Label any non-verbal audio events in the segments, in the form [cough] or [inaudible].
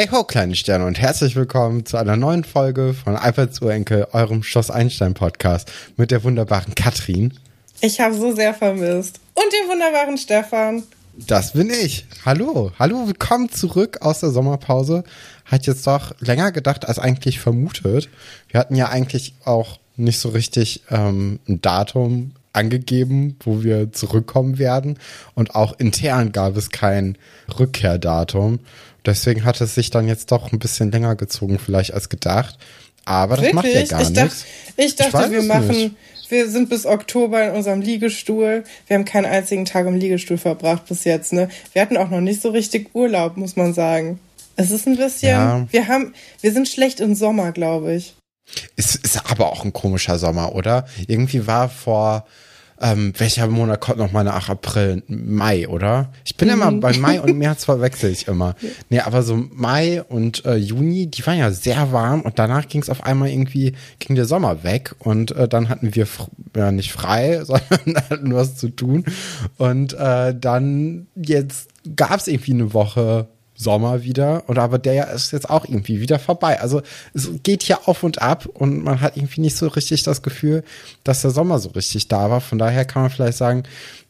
Hey ho, kleine Sterne und herzlich willkommen zu einer neuen Folge von Alberts Urenkel, eurem Schloss Einstein Podcast mit der wunderbaren Katrin. Ich habe so sehr vermisst. Und dem wunderbaren Stefan. Das bin ich. Hallo, hallo, willkommen zurück aus der Sommerpause. Hat jetzt doch länger gedacht als eigentlich vermutet. Wir hatten ja eigentlich auch nicht so richtig ähm, ein Datum angegeben, wo wir zurückkommen werden. Und auch intern gab es kein Rückkehrdatum. Deswegen hat es sich dann jetzt doch ein bisschen länger gezogen, vielleicht als gedacht. Aber das Wirklich? macht ja gar ich nichts. ich dachte, ich wir machen, nicht. wir sind bis Oktober in unserem Liegestuhl. Wir haben keinen einzigen Tag im Liegestuhl verbracht bis jetzt, ne? Wir hatten auch noch nicht so richtig Urlaub, muss man sagen. Es ist ein bisschen, ja. wir haben, wir sind schlecht im Sommer, glaube ich. Es ist aber auch ein komischer Sommer, oder? Irgendwie war vor, ähm, welcher Monat kommt noch mal nach April? Mai, oder? Ich bin mhm. immer bei Mai und [laughs] März verwechsel ich immer. Nee, aber so Mai und äh, Juni, die waren ja sehr warm und danach ging es auf einmal irgendwie, ging der Sommer weg und äh, dann hatten wir ja nicht frei, [laughs] sondern hatten was zu tun. Und äh, dann jetzt gab es irgendwie eine Woche Sommer wieder. Und aber der ist jetzt auch irgendwie wieder vorbei. Also es geht hier auf und ab und man hat irgendwie nicht so richtig das Gefühl, dass der Sommer so richtig da war. Von daher kann man vielleicht sagen,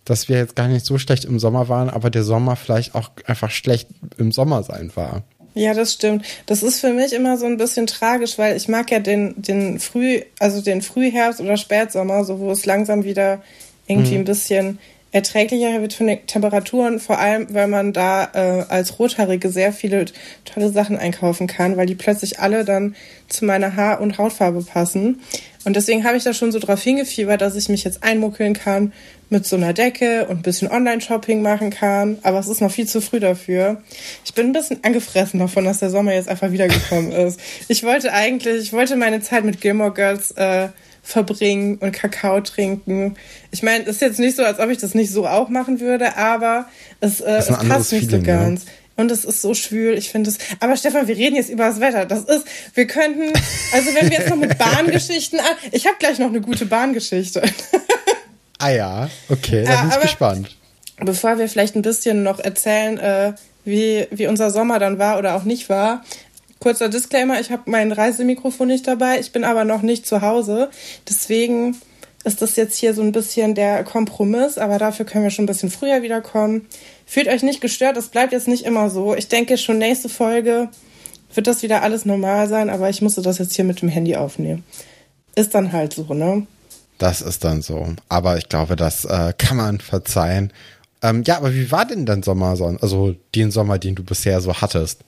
dass wir jetzt gar nicht so schlecht im Sommer waren, aber der Sommer vielleicht auch einfach schlecht im Sommer sein war. Ja, das stimmt. Das ist für mich immer so ein bisschen tragisch, weil ich mag ja den, den Früh, also den Frühherbst oder Spätsommer, so wo es langsam wieder irgendwie mhm. ein bisschen erträglicher wird von den Temperaturen, vor allem, weil man da äh, als Rothaarige sehr viele tolle Sachen einkaufen kann, weil die plötzlich alle dann zu meiner Haar- und Hautfarbe passen. Und deswegen habe ich da schon so drauf hingefiebert, dass ich mich jetzt einmuckeln kann mit so einer Decke und ein bisschen Online-Shopping machen kann. Aber es ist noch viel zu früh dafür. Ich bin ein bisschen angefressen davon, dass der Sommer jetzt einfach wiedergekommen ist. Ich wollte eigentlich, ich wollte meine Zeit mit Gilmore Girls äh, verbringen und Kakao trinken. Ich meine, es ist jetzt nicht so, als ob ich das nicht so auch machen würde, aber es, äh, es passt nicht Feeling, so ganz. Ja. Und es ist so schwül, ich finde es. Aber Stefan, wir reden jetzt über das Wetter. Das ist, wir könnten, also wenn wir jetzt noch mit [laughs] Bahngeschichten an. Ich habe gleich noch eine gute Bahngeschichte. ah ja, okay, da bin ich gespannt. Bevor wir vielleicht ein bisschen noch erzählen, äh, wie, wie unser Sommer dann war oder auch nicht war, Kurzer Disclaimer, ich habe mein Reisemikrofon nicht dabei, ich bin aber noch nicht zu Hause. Deswegen ist das jetzt hier so ein bisschen der Kompromiss, aber dafür können wir schon ein bisschen früher wiederkommen. Fühlt euch nicht gestört, das bleibt jetzt nicht immer so. Ich denke, schon nächste Folge wird das wieder alles normal sein, aber ich musste das jetzt hier mit dem Handy aufnehmen. Ist dann halt so, ne? Das ist dann so. Aber ich glaube, das äh, kann man verzeihen. Ähm, ja, aber wie war denn dein Sommer, also den Sommer, den du bisher so hattest?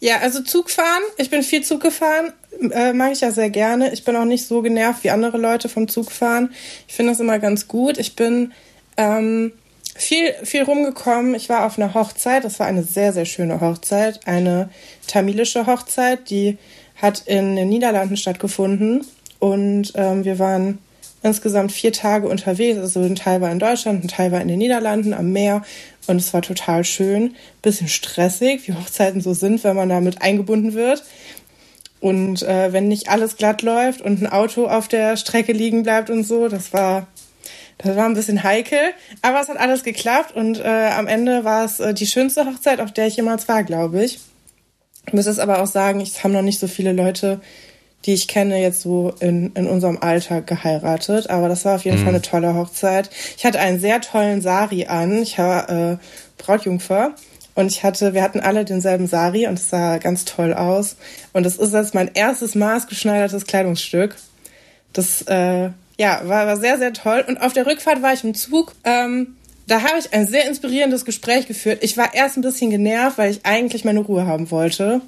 Ja, also Zugfahren. Ich bin viel Zug gefahren. Äh, mag ich ja sehr gerne. Ich bin auch nicht so genervt wie andere Leute vom Zugfahren. Ich finde das immer ganz gut. Ich bin ähm, viel, viel rumgekommen. Ich war auf einer Hochzeit. Das war eine sehr, sehr schöne Hochzeit. Eine tamilische Hochzeit. Die hat in den Niederlanden stattgefunden. Und ähm, wir waren insgesamt vier Tage unterwegs. Also ein Teil war in Deutschland, ein Teil war in den Niederlanden am Meer. Und es war total schön. Bisschen stressig, wie Hochzeiten so sind, wenn man damit eingebunden wird. Und äh, wenn nicht alles glatt läuft und ein Auto auf der Strecke liegen bleibt und so, das war, das war ein bisschen heikel. Aber es hat alles geklappt und äh, am Ende war es äh, die schönste Hochzeit, auf der ich jemals war, glaube ich. Ich muss es aber auch sagen, es haben noch nicht so viele Leute die ich kenne, jetzt so in, in unserem Alter geheiratet. Aber das war auf jeden mhm. Fall eine tolle Hochzeit. Ich hatte einen sehr tollen Sari an. Ich war äh, Brautjungfer. Und ich hatte, wir hatten alle denselben Sari und es sah ganz toll aus. Und es ist jetzt mein erstes maßgeschneidertes Kleidungsstück. Das äh, ja, war, war sehr, sehr toll. Und auf der Rückfahrt war ich im Zug. Ähm, da habe ich ein sehr inspirierendes Gespräch geführt. Ich war erst ein bisschen genervt, weil ich eigentlich meine Ruhe haben wollte.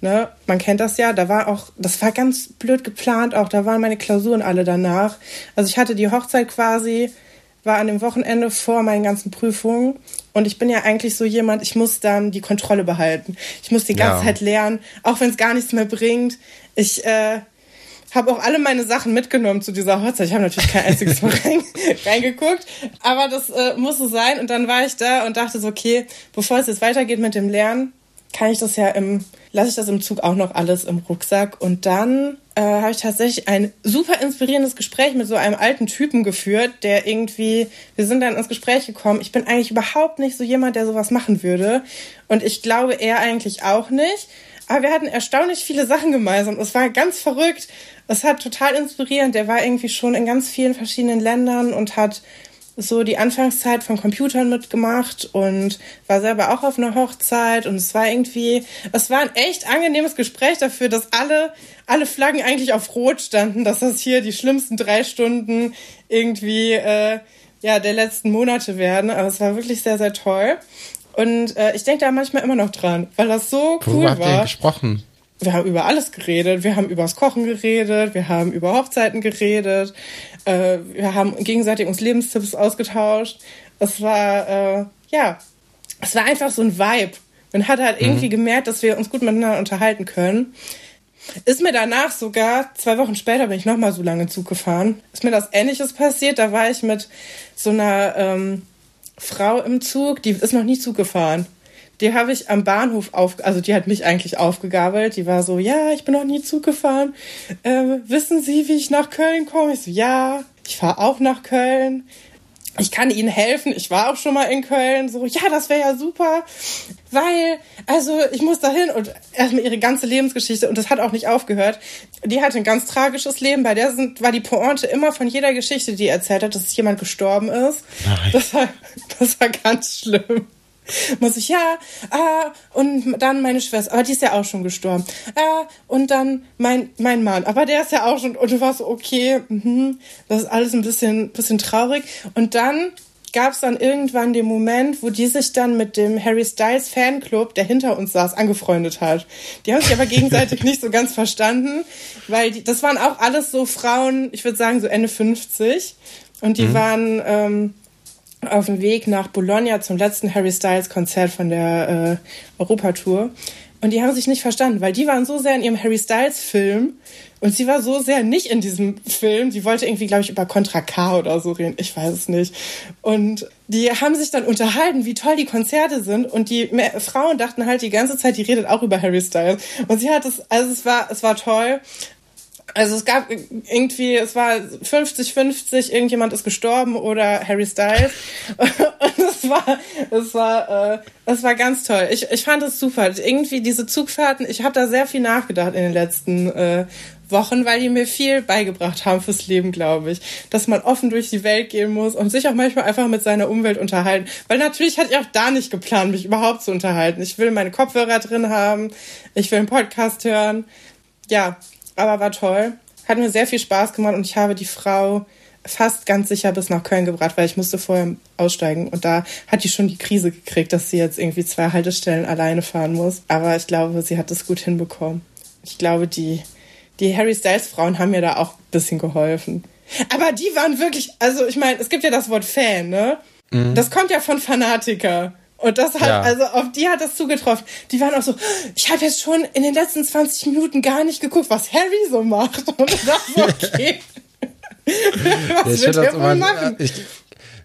Ne, man kennt das ja, da war auch, das war ganz blöd geplant auch, da waren meine Klausuren alle danach. Also ich hatte die Hochzeit quasi, war an dem Wochenende vor meinen ganzen Prüfungen und ich bin ja eigentlich so jemand, ich muss dann die Kontrolle behalten. Ich muss die ganze ja. Zeit lernen, auch wenn es gar nichts mehr bringt. Ich äh, habe auch alle meine Sachen mitgenommen zu dieser Hochzeit. Ich habe natürlich kein einziges [laughs] Mal reingeguckt, aber das äh, musste sein. Und dann war ich da und dachte so, okay, bevor es jetzt weitergeht mit dem Lernen, kann ich das ja im, lasse ich das im Zug auch noch alles im Rucksack. Und dann äh, habe ich tatsächlich ein super inspirierendes Gespräch mit so einem alten Typen geführt, der irgendwie, wir sind dann ins Gespräch gekommen. Ich bin eigentlich überhaupt nicht so jemand, der sowas machen würde. Und ich glaube, er eigentlich auch nicht. Aber wir hatten erstaunlich viele Sachen gemeinsam. Es war ganz verrückt. Es hat total inspirierend. Der war irgendwie schon in ganz vielen verschiedenen Ländern und hat so die Anfangszeit von Computern mitgemacht und war selber auch auf einer Hochzeit und es war irgendwie, es war ein echt angenehmes Gespräch dafür, dass alle, alle Flaggen eigentlich auf Rot standen, dass das hier die schlimmsten drei Stunden irgendwie, äh, ja, der letzten Monate werden. Aber es war wirklich sehr, sehr toll. Und äh, ich denke da manchmal immer noch dran, weil das so cool Worüber war. Habt ihr gesprochen? Wir haben über alles geredet. Wir haben übers Kochen geredet. Wir haben über Hochzeiten geredet. Äh, wir haben gegenseitig uns Lebenstipps ausgetauscht. Es war, äh, ja, es war einfach so ein Vibe. Man hat halt mhm. irgendwie gemerkt, dass wir uns gut miteinander unterhalten können. Ist mir danach sogar, zwei Wochen später bin ich nochmal so lange Zug gefahren, ist mir das Ähnliches passiert. Da war ich mit so einer ähm, Frau im Zug, die ist noch nie Zug gefahren. Die habe ich am Bahnhof auf, also die hat mich eigentlich aufgegabelt. Die war so, ja, ich bin noch nie Zug gefahren. Äh, wissen Sie, wie ich nach Köln komme? Ich so, ja, ich fahre auch nach Köln. Ich kann Ihnen helfen. Ich war auch schon mal in Köln. So, ja, das wäre ja super, weil, also ich muss dahin und erstmal ihre ganze Lebensgeschichte und das hat auch nicht aufgehört. Die hatte ein ganz tragisches Leben. Bei der sind, war die Pointe immer von jeder Geschichte, die erzählt hat, dass jemand gestorben ist. Nein. Das war, das war ganz schlimm. Muss ich, ja, ah, und dann meine Schwester, aber die ist ja auch schon gestorben. Ah, und dann mein, mein Mann, aber der ist ja auch schon, und du warst okay, mh, das ist alles ein bisschen, bisschen traurig. Und dann gab es dann irgendwann den Moment, wo die sich dann mit dem Harry Styles Fanclub, der hinter uns saß, angefreundet hat. Die haben sich aber gegenseitig [laughs] nicht so ganz verstanden, weil die, das waren auch alles so Frauen, ich würde sagen so Ende 50. Und die mhm. waren ähm, auf dem Weg nach Bologna zum letzten Harry Styles Konzert von der äh, Europatour. Und die haben sich nicht verstanden, weil die waren so sehr in ihrem Harry Styles Film und sie war so sehr nicht in diesem Film. Sie wollte irgendwie, glaube ich, über Contra K oder so reden. Ich weiß es nicht. Und die haben sich dann unterhalten, wie toll die Konzerte sind. Und die Frauen dachten halt die ganze Zeit, die redet auch über Harry Styles. Und sie hat es, also es war, es war toll. Also es gab irgendwie, es war 50-50, irgendjemand ist gestorben oder Harry Styles. [laughs] Und es war, es war, äh, es war ganz toll. Ich, ich fand es super. Irgendwie diese Zugfahrten, ich habe da sehr viel nachgedacht in den letzten äh, Wochen, weil die mir viel beigebracht haben fürs Leben, glaube ich. Dass man offen durch die Welt gehen muss und sich auch manchmal einfach mit seiner Umwelt unterhalten. Weil natürlich hatte ich auch da nicht geplant, mich überhaupt zu unterhalten. Ich will meine Kopfhörer drin haben, ich will einen Podcast hören. Ja, aber war toll. Hat mir sehr viel Spaß gemacht und ich habe die Frau fast ganz sicher bis nach Köln gebracht, weil ich musste vorher aussteigen und da hat die schon die Krise gekriegt, dass sie jetzt irgendwie zwei Haltestellen alleine fahren muss. Aber ich glaube, sie hat es gut hinbekommen. Ich glaube, die, die Harry Styles Frauen haben mir da auch ein bisschen geholfen. Aber die waren wirklich, also ich meine, es gibt ja das Wort Fan, ne? Mhm. Das kommt ja von Fanatiker. Und das hat, ja. also auf die hat das zugetroffen. Die waren auch so, ich habe jetzt schon in den letzten 20 Minuten gar nicht geguckt, was Harry so macht. [laughs] Und das war okay. [laughs] was ja, wird er wohl machen? Ich,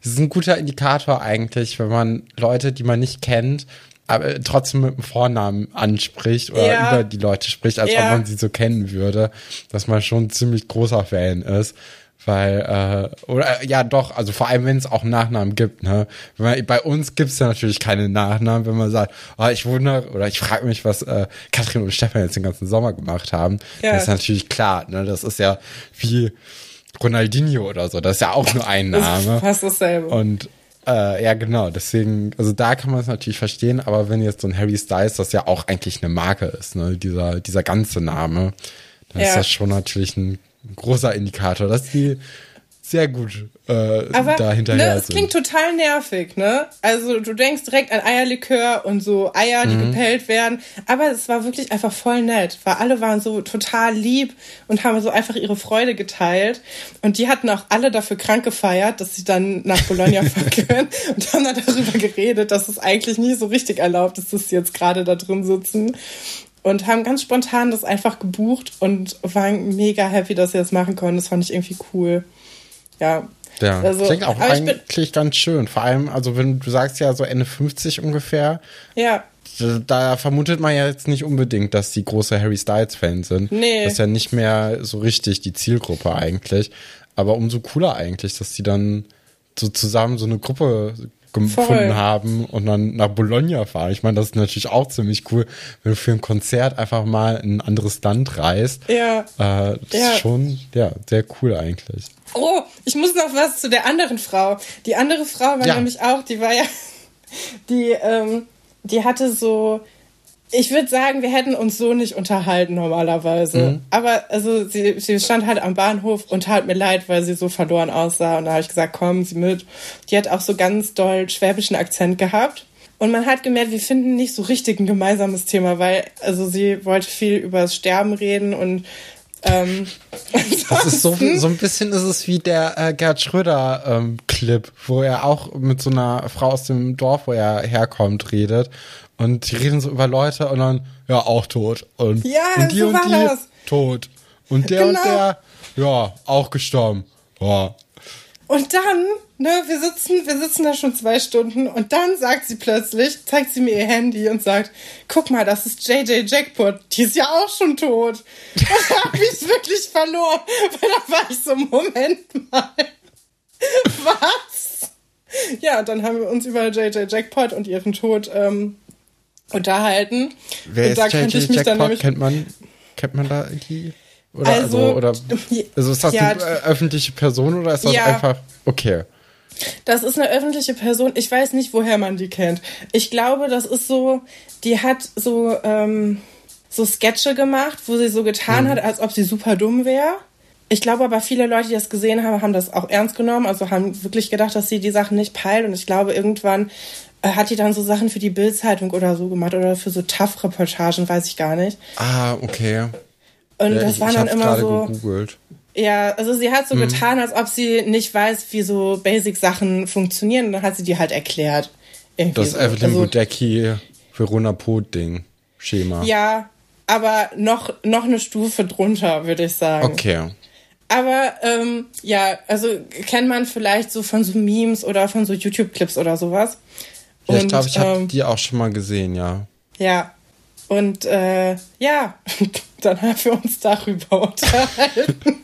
das ist ein guter Indikator eigentlich, wenn man Leute, die man nicht kennt, aber trotzdem mit dem Vornamen anspricht oder ja. über die Leute spricht, als ja. ob man sie so kennen würde, dass man schon ein ziemlich großer Fan ist. Weil, äh, oder äh, ja doch, also vor allem, wenn es auch Nachnamen gibt, ne? Man, bei uns gibt's ja natürlich keine Nachnamen, wenn man sagt, oh, ich wundere oder ich frage mich, was äh, Katrin und Stefan jetzt den ganzen Sommer gemacht haben. Ja. Das ist natürlich klar, ne? Das ist ja wie Ronaldinho oder so, das ist ja auch nur ein Name. Das ist fast dasselbe. Und äh, ja, genau, deswegen, also da kann man es natürlich verstehen, aber wenn jetzt so ein Harry Styles, das ja auch eigentlich eine Marke ist, ne, dieser, dieser ganze Name, dann ja. ist das schon natürlich ein großer Indikator, dass die sehr gut äh, Aber, da hinterher ne, es klingt total nervig, ne? Also du denkst direkt an Eierlikör und so Eier, die mhm. gepellt werden. Aber es war wirklich einfach voll nett, weil alle waren so total lieb und haben so einfach ihre Freude geteilt. Und die hatten auch alle dafür krank gefeiert, dass sie dann nach Bologna [laughs] fahren können und haben dann darüber geredet, dass es eigentlich nie so richtig erlaubt ist, dass sie jetzt gerade da drin sitzen und haben ganz spontan das einfach gebucht und waren mega happy, dass sie das machen konnten. Das fand ich irgendwie cool. Ja. Ja, Also, klingt auch eigentlich ganz schön. Vor allem, also wenn du sagst ja so Ende 50 ungefähr, Ja, da, da vermutet man ja jetzt nicht unbedingt, dass die große Harry Styles-Fans sind. Nee. Das ist ja nicht mehr so richtig die Zielgruppe eigentlich. Aber umso cooler eigentlich, dass die dann so zusammen so eine Gruppe gefunden Voll. haben und dann nach Bologna fahren. Ich meine, das ist natürlich auch ziemlich cool, wenn du für ein Konzert einfach mal in ein anderes Land reist. ja. Äh, das Ja. ist schon, ja, sehr cool eigentlich. Oh, ich muss noch was zu der anderen Frau. Die andere Frau war Ja. nämlich auch, die war ja, [laughs] die, ähm, die hatte so, ich würde sagen, wir hätten uns so nicht unterhalten normalerweise. Mhm. Aber also sie, sie stand halt am Bahnhof und tat mir leid, weil sie so verloren aussah. Und da habe ich gesagt, kommen Sie mit. Die hat auch so ganz doll schwäbischen Akzent gehabt. Und man hat gemerkt, wir finden nicht so richtig ein gemeinsames Thema, weil also sie wollte viel über das Sterben reden und ähm, [laughs] Das ist so, so ein bisschen ist es wie der äh, Gerd Schröder ähm, Clip, wo er auch mit so einer Frau aus dem Dorf, wo er herkommt, redet. Und die reden so über Leute und dann, ja, auch tot. Und, Ja, und die so und war die das. tot. Und der Genau. und der, ja, auch gestorben. Ja. Und dann, ne, wir sitzen, wir sitzen da schon zwei Stunden und dann sagt sie plötzlich, zeigt sie mir ihr Handy und sagt, guck mal, das ist JJ Jackpot, die ist ja auch schon tot. [laughs] Da habe ich wirklich verloren, weil da war ich so, Moment mal, [laughs] was? Ja, und dann haben wir uns über JJ Jackpot und ihren Tod ähm, unterhalten. Wer und da JJ ich mich dann Jackpot? nämlich Kennt man, kennt man da die? Oder, Also, also, oder, [laughs] also ist das ja, eine äh, öffentliche Person oder ist das Ja. einfach, okay. Das ist eine öffentliche Person. Ich weiß nicht, woher man die kennt. Ich glaube, das ist so, die hat so, ähm, so Sketche gemacht, wo sie so getan hat, als ob sie super dumm wäre. Ich glaube aber, viele Leute, die das gesehen haben, haben das auch ernst genommen, also haben wirklich gedacht, dass sie die Sachen nicht peilt. Und ich glaube, irgendwann hat die dann so Sachen für die Bild-Zeitung oder so gemacht oder für so Tough-Reportagen, weiß ich gar nicht. Ah, okay. Und Ja, das ich, waren ich dann immer so. gegoogelt. Ja, also sie hat so getan, als ob sie nicht weiß, wie so Basic-Sachen funktionieren. Und dann hat sie die halt erklärt. Irgendwie Das so. Evelyn Also, Budecki Verona Pot Ding Schema. Ja, aber noch, noch eine Stufe drunter, würde ich sagen. Okay. Aber ähm, ja, also kennt man vielleicht so von so Memes oder von so YouTube-Clips oder sowas. Ja, ich glaube, ich habe ähm, die auch schon mal gesehen, ja. Ja. Und äh, ja, [laughs] dann haben wir uns darüber unterhalten.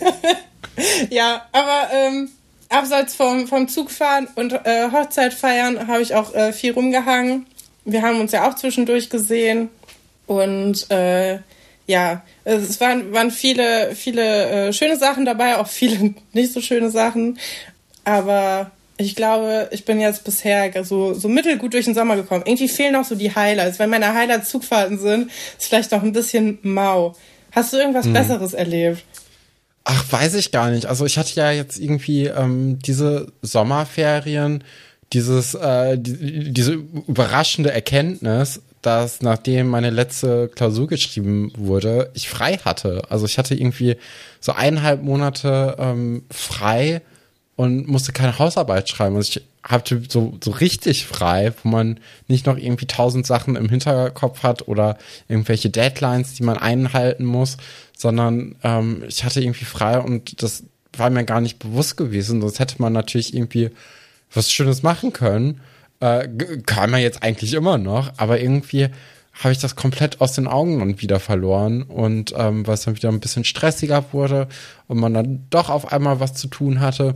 [laughs] ja, aber ähm, abseits vom, vom Zugfahren und äh, Hochzeit feiern habe ich auch äh, viel rumgehangen. Wir haben uns ja auch zwischendurch gesehen. Und äh, ja, es waren, waren viele, viele äh, schöne Sachen dabei, auch viele [laughs] nicht so schöne Sachen. Aber ich glaube, ich bin jetzt bisher so, so mittelgut durch den Sommer gekommen. Irgendwie fehlen noch so die Highlights. Wenn meine Highlights Zugfahrten sind, ist vielleicht noch ein bisschen mau. Hast du irgendwas Besseres erlebt? Ach, weiß ich gar nicht. Also ich hatte ja jetzt irgendwie ähm, diese Sommerferien, dieses, äh, die, diese überraschende Erkenntnis, dass nachdem meine letzte Klausur geschrieben wurde, ich frei hatte. Also ich hatte irgendwie so eineinhalb Monate ähm, frei und musste keine Hausarbeit schreiben. Also ich hatte so, so richtig frei, wo man nicht noch irgendwie tausend Sachen im Hinterkopf hat oder irgendwelche Deadlines, die man einhalten muss, sondern ähm, ich hatte irgendwie frei und das war mir gar nicht bewusst gewesen. Sonst hätte man natürlich irgendwie was Schönes machen können. Äh, kann man jetzt eigentlich immer noch, aber irgendwie habe ich das komplett aus den Augen dann wieder verloren und ähm, weil es dann wieder ein bisschen stressiger wurde und man dann doch auf einmal was zu tun hatte.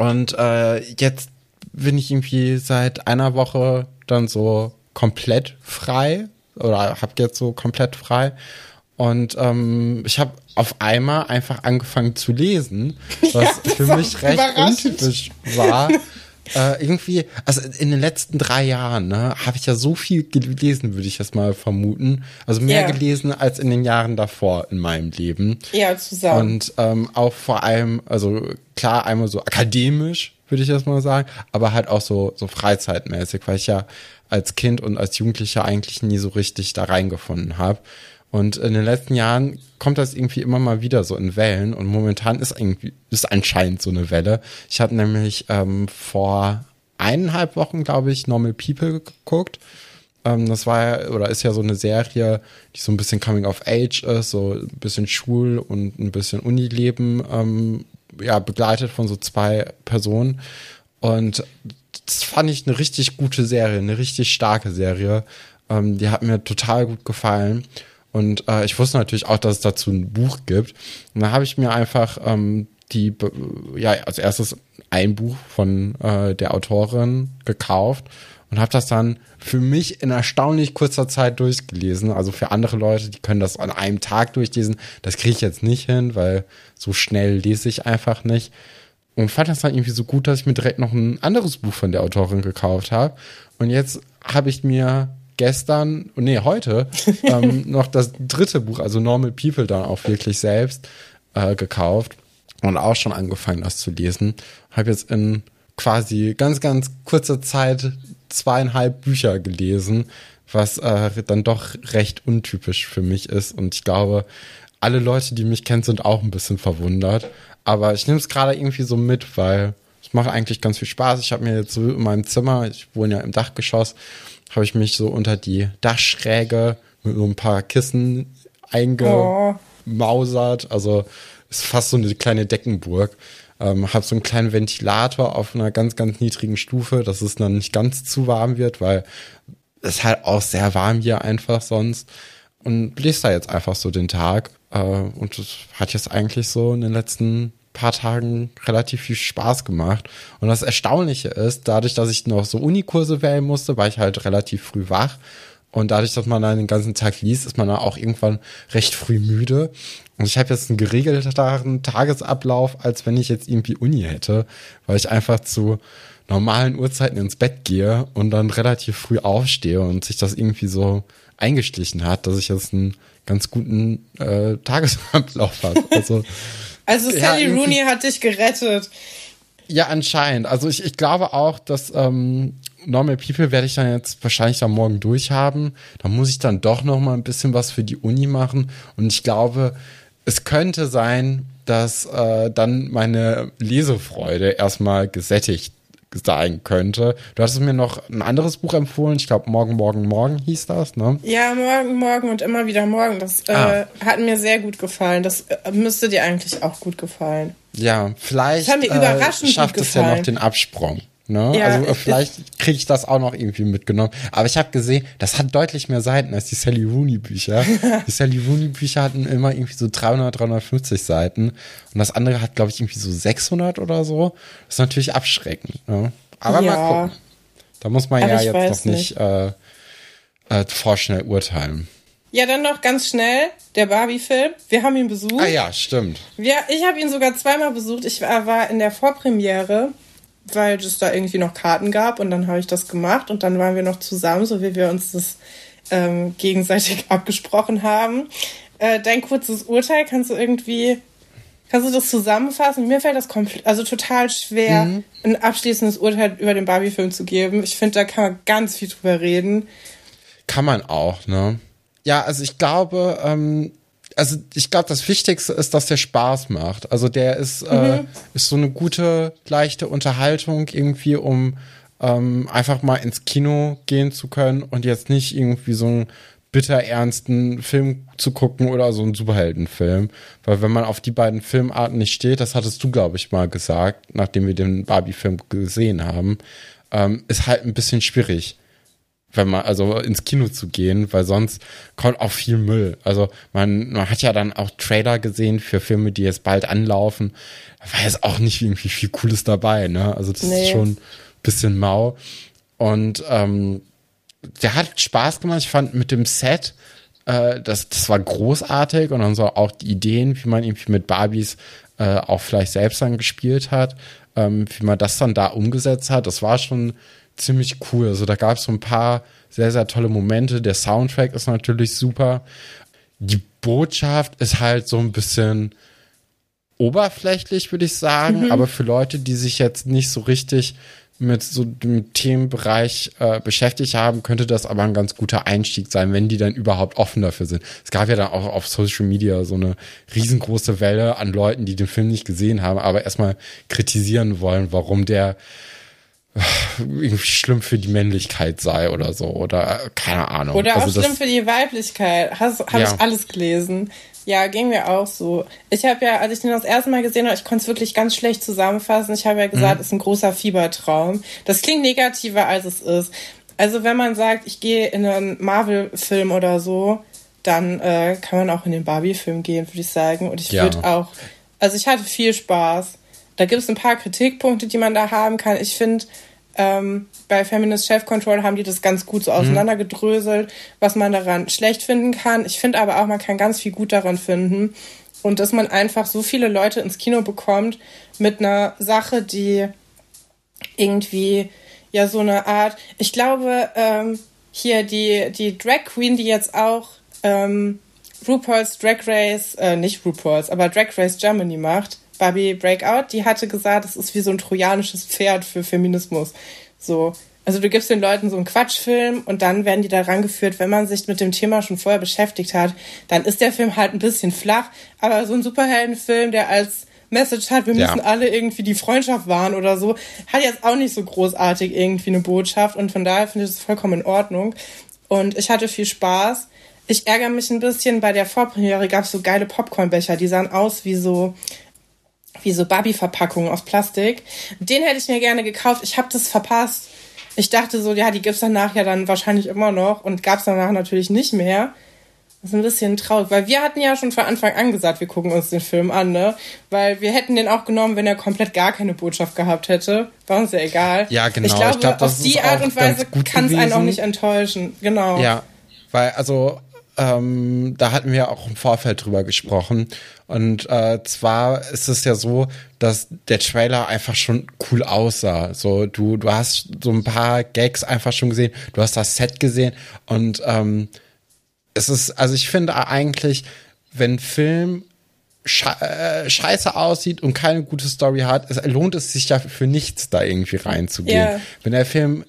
Und äh, jetzt bin ich irgendwie seit einer Woche dann so komplett frei oder habe jetzt so komplett frei. Und ähm, ich habe auf einmal einfach angefangen zu lesen, was [laughs] das für mich recht untypisch war. [laughs] äh, irgendwie, also in den letzten drei Jahren ne, habe ich ja so viel gelesen, würde ich jetzt mal vermuten. Also mehr Ja. gelesen als in den Jahren davor in meinem Leben. Ja, zusammen. Und ähm, auch vor allem, also klar, einmal so akademisch, würde ich das mal sagen, aber halt auch so, so freizeitmäßig, weil ich ja als Kind und als Jugendlicher eigentlich nie so richtig da reingefunden habe. Und in den letzten Jahren kommt das irgendwie immer mal wieder so in Wellen und momentan ist irgendwie, ist anscheinend so eine Welle. Ich habe nämlich ähm, vor eineinhalb Wochen, glaube ich, Normal People geguckt. Ähm, das war ja, oder ist ja so eine Serie, die so ein bisschen Coming of Age ist, so ein bisschen Schul- und ein bisschen Unileben ähm, ja, begleitet von so zwei Personen. Und das fand ich eine richtig gute Serie, eine richtig starke Serie. Ähm, die hat mir total gut gefallen. Und äh, ich wusste natürlich auch, dass es dazu ein Buch gibt. Und da habe ich mir einfach ähm, die, ja, als erstes ein Buch von äh, der Autorin gekauft und habe das dann für mich in erstaunlich kurzer Zeit durchgelesen. Also für andere Leute, die können das an einem Tag durchlesen. Das kriege ich jetzt nicht hin, weil so schnell lese ich einfach nicht. Und fand das dann irgendwie so gut, dass ich mir direkt noch ein anderes Buch von der Autorin gekauft habe. Und jetzt habe ich mir gestern, nee, heute, [laughs] ähm, noch das dritte Buch, also Normal People, dann auch wirklich selbst äh, gekauft und auch schon angefangen, das zu lesen. Habe jetzt in quasi ganz, ganz kurzer Zeit zweieinhalb Bücher gelesen, was äh, dann doch recht untypisch für mich ist. Und ich glaube, alle Leute, die mich kennen, sind auch ein bisschen verwundert. Aber ich nehme es gerade irgendwie so mit, weil es macht eigentlich ganz viel Spaß. Ich habe mir jetzt so in meinem Zimmer, ich wohne ja im Dachgeschoss, habe ich mich so unter die Dachschräge mit so ein paar Kissen eingemausert. Oh. Also ist fast so eine kleine Deckenburg. Ähm, habe so einen kleinen Ventilator auf einer ganz, ganz niedrigen Stufe, dass es dann nicht ganz zu warm wird, weil es halt auch sehr warm hier einfach sonst. Und lese da jetzt einfach so den Tag. Äh, und das hat jetzt eigentlich so in den letzten paar Tagen relativ viel Spaß gemacht. Und das Erstaunliche ist, dadurch, dass ich noch so Unikurse wählen musste, war ich halt relativ früh wach. Und dadurch, dass man dann den ganzen Tag liest, ist man dann auch irgendwann recht früh müde. Und ich habe jetzt einen geregelteren Tagesablauf, als wenn ich jetzt irgendwie Uni hätte, weil ich einfach zu normalen Uhrzeiten ins Bett gehe und dann relativ früh aufstehe und sich das irgendwie so eingeschlichen hat, dass ich jetzt einen ganz guten äh, Tagesablauf habe. [laughs] Also Also Sally ja, Rooney hat dich gerettet. Ja, anscheinend. Also ich, ich glaube auch, dass ähm, Normal People werde ich dann jetzt wahrscheinlich dann morgen durchhaben. Da muss ich dann doch noch mal ein bisschen was für die Uni machen. Und ich glaube, es könnte sein, dass äh, dann meine Lesefreude erstmal gesättigt sein könnte. Du hattest mir noch ein anderes Buch empfohlen. Ich glaube, Morgen, Morgen, Morgen hieß das, ne? Ja, Morgen, Morgen und immer wieder Morgen. Das äh, ah. hat mir sehr gut gefallen. Das äh, müsste dir eigentlich auch gut gefallen. Ja, vielleicht das hat mir überraschend äh, schafft es ja noch den Absprung. Ne? Ja, also vielleicht kriege ich das auch noch irgendwie mitgenommen. Aber ich habe gesehen, das hat deutlich mehr Seiten als die Sally Rooney Bücher. [laughs] die Sally Rooney Bücher hatten immer irgendwie so 300, 350 Seiten und das andere hat, glaube ich, irgendwie so 600 oder so. Das ist natürlich abschreckend. Ne? Aber ja. mal gucken. Da muss man Aber ja jetzt noch nicht, nicht äh, äh, vorschnell urteilen. Ja, dann noch ganz schnell der Barbie-Film. Wir haben ihn besucht. Ah ja, stimmt. Ja, ich habe ihn sogar zweimal besucht. Ich war in der Vorpremiere weil es da irgendwie noch Karten gab und dann habe ich das gemacht und dann waren wir noch zusammen, so wie wir uns das ähm, gegenseitig [laughs] abgesprochen haben. Äh, dein kurzes Urteil, kannst du irgendwie, kannst du das zusammenfassen? Mir fällt das komplett, also total schwer, mhm. ein abschließendes Urteil über den Barbie-Film zu geben. Ich finde, da kann man ganz viel drüber reden. Kann man auch, ne? Ja, also ich glaube, ähm, also ich glaube, das Wichtigste ist, dass der Spaß macht. Also der ist, äh, mhm. äh, ist so eine gute, leichte Unterhaltung irgendwie, um ähm, einfach mal ins Kino gehen zu können und jetzt nicht irgendwie so einen bitter ernsten Film zu gucken oder so einen Superheldenfilm. Weil wenn man auf die beiden Filmarten nicht steht, das hattest du, glaube ich, mal gesagt, nachdem wir den Barbie-Film gesehen haben, ähm, ist halt ein bisschen schwierig wenn man, also ins Kino zu gehen, weil sonst kommt auch viel Müll. Also man, man hat ja dann auch Trailer gesehen für Filme, die jetzt bald anlaufen. Da war jetzt auch nicht irgendwie viel Cooles dabei, ne? Also das nee. ist schon ein bisschen mau. Und ähm, der hat Spaß gemacht. Ich fand mit dem Set, äh, das, das war großartig und dann so auch die Ideen, wie man irgendwie mit Barbies äh, auch vielleicht selbst dann gespielt hat, ähm, wie man das dann da umgesetzt hat. Das war schon ziemlich cool. Also da gab es so ein paar sehr, sehr tolle Momente. Der Soundtrack ist natürlich super. Die Botschaft ist halt so ein bisschen oberflächlich, würde ich sagen. Mhm. Aber für Leute, die sich jetzt nicht so richtig mit so dem Themenbereich äh, beschäftigt haben, könnte das aber ein ganz guter Einstieg sein, wenn die dann überhaupt offen dafür sind. Es gab ja dann auch auf Social Media so eine riesengroße Welle an Leuten, die den Film nicht gesehen haben, aber erstmal kritisieren wollen, warum der irgendwie schlimm für die Männlichkeit sei oder so oder äh, keine Ahnung. Oder auch also schlimm für die Weiblichkeit. Habe ja. ich alles gelesen. Ja, ging mir auch so. Ich habe ja, als ich den das erste Mal gesehen habe, ich konnte es wirklich ganz schlecht zusammenfassen. Ich habe ja gesagt, mhm. es ist ein großer Fiebertraum. Das klingt negativer, als es ist. Also wenn man sagt, ich gehe in einen Marvel-Film oder so, dann äh, kann man auch in den Barbie-Film gehen, würde ich sagen. Und ich ja. würde auch, also ich hatte viel Spaß. Da gibt es ein paar Kritikpunkte, die man da haben kann. Ich finde, ähm, bei Feminist Chef Control haben die das ganz gut so mhm. auseinandergedröselt, was man daran schlecht finden kann. Ich finde aber auch, man kann ganz viel gut daran finden. Und dass man einfach so viele Leute ins Kino bekommt mit einer Sache, die irgendwie ja so eine Art, ich glaube, ähm, hier die, die Drag Queen, die jetzt auch ähm, RuPaul's Drag Race, äh, nicht RuPaul's, aber Drag Race Germany macht, Barbie Breakout, die hatte gesagt, es ist wie so ein trojanisches Pferd für Feminismus. So. Also du gibst den Leuten so einen Quatschfilm und dann werden die da rangeführt, wenn man sich mit dem Thema schon vorher beschäftigt hat, dann ist der Film halt ein bisschen flach, aber so ein Superheldenfilm, der als Message hat, wir müssen ja. alle irgendwie die Freundschaft wahren oder so, hat jetzt auch nicht so großartig irgendwie eine Botschaft und von daher finde ich es vollkommen in Ordnung. Und ich hatte viel Spaß. Ich ärgere mich ein bisschen, bei der Vorpremiere gab es so geile Popcornbecher, die sahen aus wie so wie so Barbie-Verpackungen aus Plastik. Den hätte ich mir gerne gekauft. Ich habe das verpasst. Ich dachte so, ja, die gibt's danach ja dann wahrscheinlich immer noch und gab's danach natürlich nicht mehr. Das ist ein bisschen traurig, weil wir hatten ja schon von Anfang an gesagt, wir gucken uns den Film an, ne? Weil wir hätten den auch genommen, wenn er komplett gar keine Botschaft gehabt hätte. War uns ja egal. Ja, genau. Ich glaube, ich glaub, auf die Art und Weise kann es einen auch nicht enttäuschen. Genau. Ja, weil also ähm, da hatten wir auch im Vorfeld drüber gesprochen. Und äh, zwar ist es ja so, dass der Trailer einfach schon cool aussah. So, du, du hast so ein paar Gags einfach schon gesehen, du hast das Set gesehen und ähm, es ist, also ich finde eigentlich, wenn Film äh, scheiße aussieht und keine gute Story hat, es lohnt es sich ja für nichts, da irgendwie reinzugehen. Yeah. Wenn der Film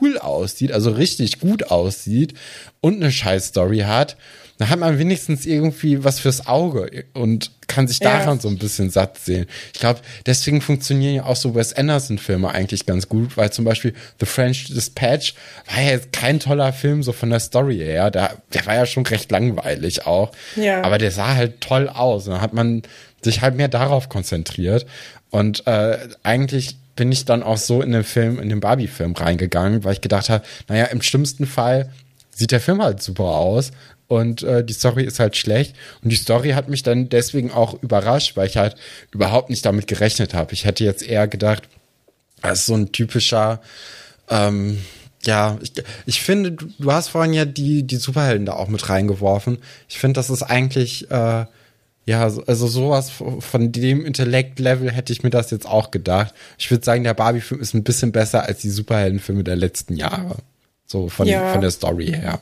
cool aussieht, also richtig gut aussieht und eine scheiß Story hat, dann hat man wenigstens irgendwie was fürs Auge und kann sich daran ja. so ein bisschen satt sehen. Ich glaube, deswegen funktionieren ja auch so Wes Anderson-Filme eigentlich ganz gut, weil zum Beispiel The French Dispatch war ja jetzt kein toller Film so von der Story her. Der, der war ja schon recht langweilig auch. Ja. Aber der sah halt toll aus. Und dann hat man sich halt mehr darauf konzentriert. Und äh, eigentlich bin ich dann auch so in den Film, in den Barbie-Film reingegangen, weil ich gedacht habe, naja, im schlimmsten Fall sieht der Film halt super aus und äh, die Story ist halt schlecht. Und die Story hat mich dann deswegen auch überrascht, weil ich halt überhaupt nicht damit gerechnet habe. Ich hätte jetzt eher gedacht, das ist so ein typischer, ähm, ja, ich, ich finde, du, hast vorhin ja die, die Superhelden da auch mit reingeworfen. Ich finde, das ist eigentlich äh, ja, also sowas von dem Intellekt-Level hätte ich mir das jetzt auch gedacht. Ich würde sagen, der Barbie-Film ist ein bisschen besser als die Superheldenfilme der letzten Jahre. So von, ja. von der Story her.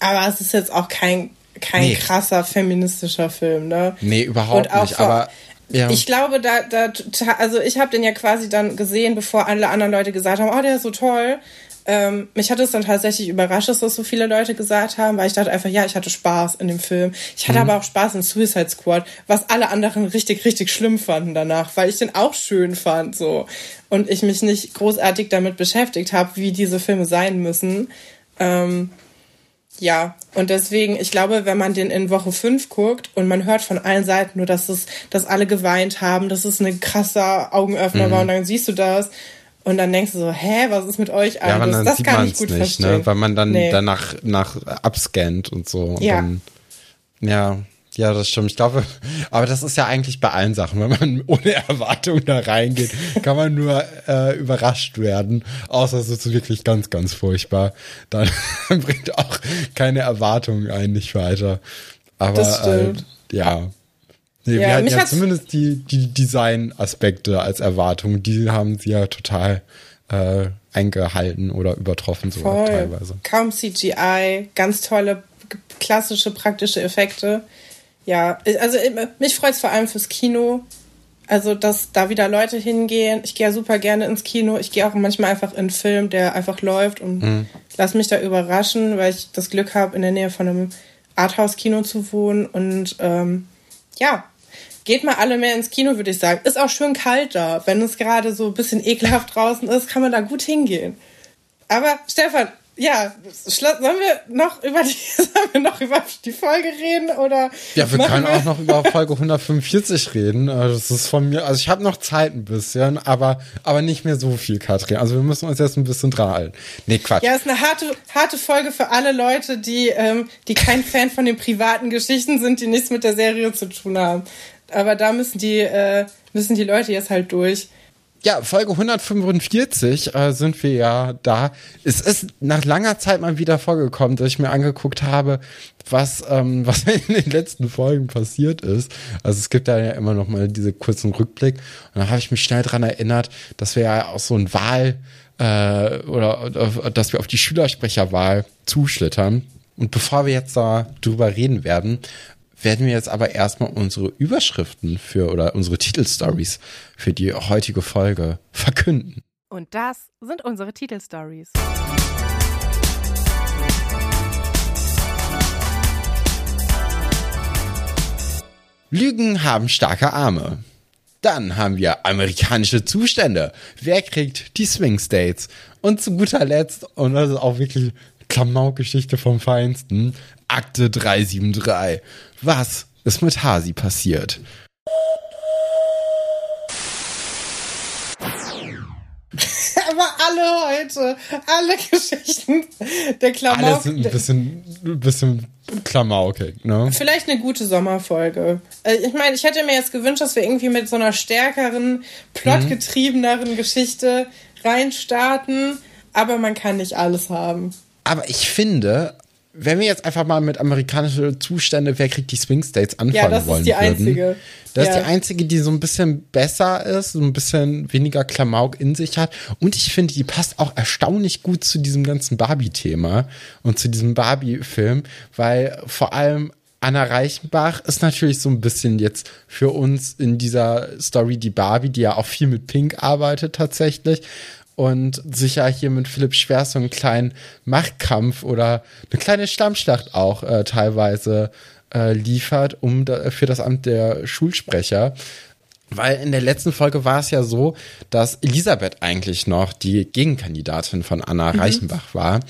Aber es ist jetzt auch kein, kein nee. krasser feministischer Film, ne? Nee, überhaupt nicht. Aber ja. Ich glaube, da, da, also ich habe den ja quasi dann gesehen, bevor alle anderen Leute gesagt haben, oh, der ist so toll. Ähm, mich hat es dann tatsächlich überrascht, dass das so viele Leute gesagt haben, weil ich dachte einfach, ja, ich hatte Spaß in dem Film. Ich hatte mhm. aber auch Spaß in Suicide Squad, was alle anderen richtig, richtig schlimm fanden danach, weil ich den auch schön fand, so. Und ich mich nicht großartig damit beschäftigt habe, wie diese Filme sein müssen. Ähm, ja, und deswegen, ich glaube, wenn man den in Woche 5 guckt und man hört von allen Seiten nur, dass es, dass alle geweint haben, dass es ein krasser Augenöffner mhm. war und dann siehst du das und dann denkst du so, hä, was ist mit euch alles? Ja, aber dann das sieht kann ich gut nicht, ne? verstehen. Ne? Weil man dann nee. danach nach abscannt und so. Und ja. Dann, ja, ja, das stimmt. Ich glaube, [laughs] aber das ist ja eigentlich bei allen Sachen. Wenn man [laughs] ohne Erwartung da reingeht, kann man nur äh, überrascht werden. Außer es ist wirklich ganz, ganz furchtbar. Dann [laughs] bringt auch keine Erwartung eigentlich weiter. Aber äh, ja, Nee, ja, wir hatten ja zumindest die, die Design-Aspekte als Erwartung, die haben sie ja total äh, eingehalten oder übertroffen sogar teilweise. Kaum CGI, ganz tolle klassische praktische Effekte. Ja, also mich freut es vor allem fürs Kino. Also, dass da wieder Leute hingehen. Ich gehe ja super gerne ins Kino. Ich gehe auch manchmal einfach in einen Film, der einfach läuft und mhm. lass mich da überraschen, weil ich das Glück habe, in der Nähe von einem Arthouse-Kino zu wohnen. Und ähm, ja, geht mal alle mehr ins Kino, würde ich sagen. Ist auch schön kalt da. Wenn es gerade so ein bisschen ekelhaft draußen ist, kann man da gut hingehen. Aber Stefan, ja, sollen wir noch über die, [laughs] sollen wir noch über die Folge reden oder? Ja, wir können wir? auch noch über Folge 145 reden. Also, das ist von mir, also ich habe noch Zeit ein bisschen, aber, aber nicht mehr so viel, Katrin. Also wir müssen uns jetzt ein bisschen dran halten. Nee, Quatsch. Ja, ist eine harte, harte Folge für alle Leute, die, ähm, die kein Fan von den privaten Geschichten sind, die nichts mit der Serie zu tun haben. Aber da müssen die, äh, müssen die Leute jetzt halt durch. Ja, Folge 145 äh, sind wir ja da. Es ist nach langer Zeit mal wieder vorgekommen, dass ich mir angeguckt habe, was, ähm, [laughs] was in den letzten Folgen passiert ist. Also es gibt da ja immer noch mal diese kurzen Rückblick. Und da habe ich mich schnell dran erinnert, dass wir ja auch so ein Wahl äh, oder, oder dass wir auf die Schülersprecherwahl zuschlittern. Und bevor wir jetzt da drüber reden werden, werden wir jetzt aber erstmal unsere Überschriften für oder unsere Titelstories für die heutige Folge verkünden. Und das sind unsere Titelstories. Lügen haben starke Arme. Dann haben wir amerikanische Zustände. Wer kriegt die Swing States? Und zu guter Letzt, und das ist auch wirklich Klamauk-Geschichte vom Feinsten, Akte 373. Was ist mit Hasi passiert? [laughs] Aber alle heute, alle Geschichten der Klamauk. Alle sind ein bisschen, ein bisschen klamaukig, ne? Vielleicht eine gute Sommerfolge. Äh, ich meine, ich hätte mir jetzt gewünscht, dass wir irgendwie mit so einer stärkeren, plotgetriebeneren. Geschichte reinstarten, aber man kann nicht alles haben. Aber ich finde, wenn wir jetzt einfach mal mit amerikanischen Zustände, wer kriegt die Swing States anfangen ja, das wollen ist die würden, einzige. Das ja. ist die einzige, die so ein bisschen besser ist, so ein bisschen weniger Klamauk in sich hat. Und ich finde, die passt auch erstaunlich gut zu diesem ganzen Barbie-Thema und zu diesem Barbie-Film, weil vor allem Anna Reichenbach ist natürlich so ein bisschen jetzt für uns in dieser Story die Barbie, die ja auch viel mit Pink arbeitet tatsächlich und sicher hier mit Philipp Schwer so einen kleinen Machtkampf oder eine kleine Stammschlacht auch äh, teilweise äh, liefert, um da, für das Amt der Schulsprecher. Weil in der letzten Folge war es ja so, dass Elisabeth eigentlich noch die Gegenkandidatin von Anna mhm. Reichenbach war.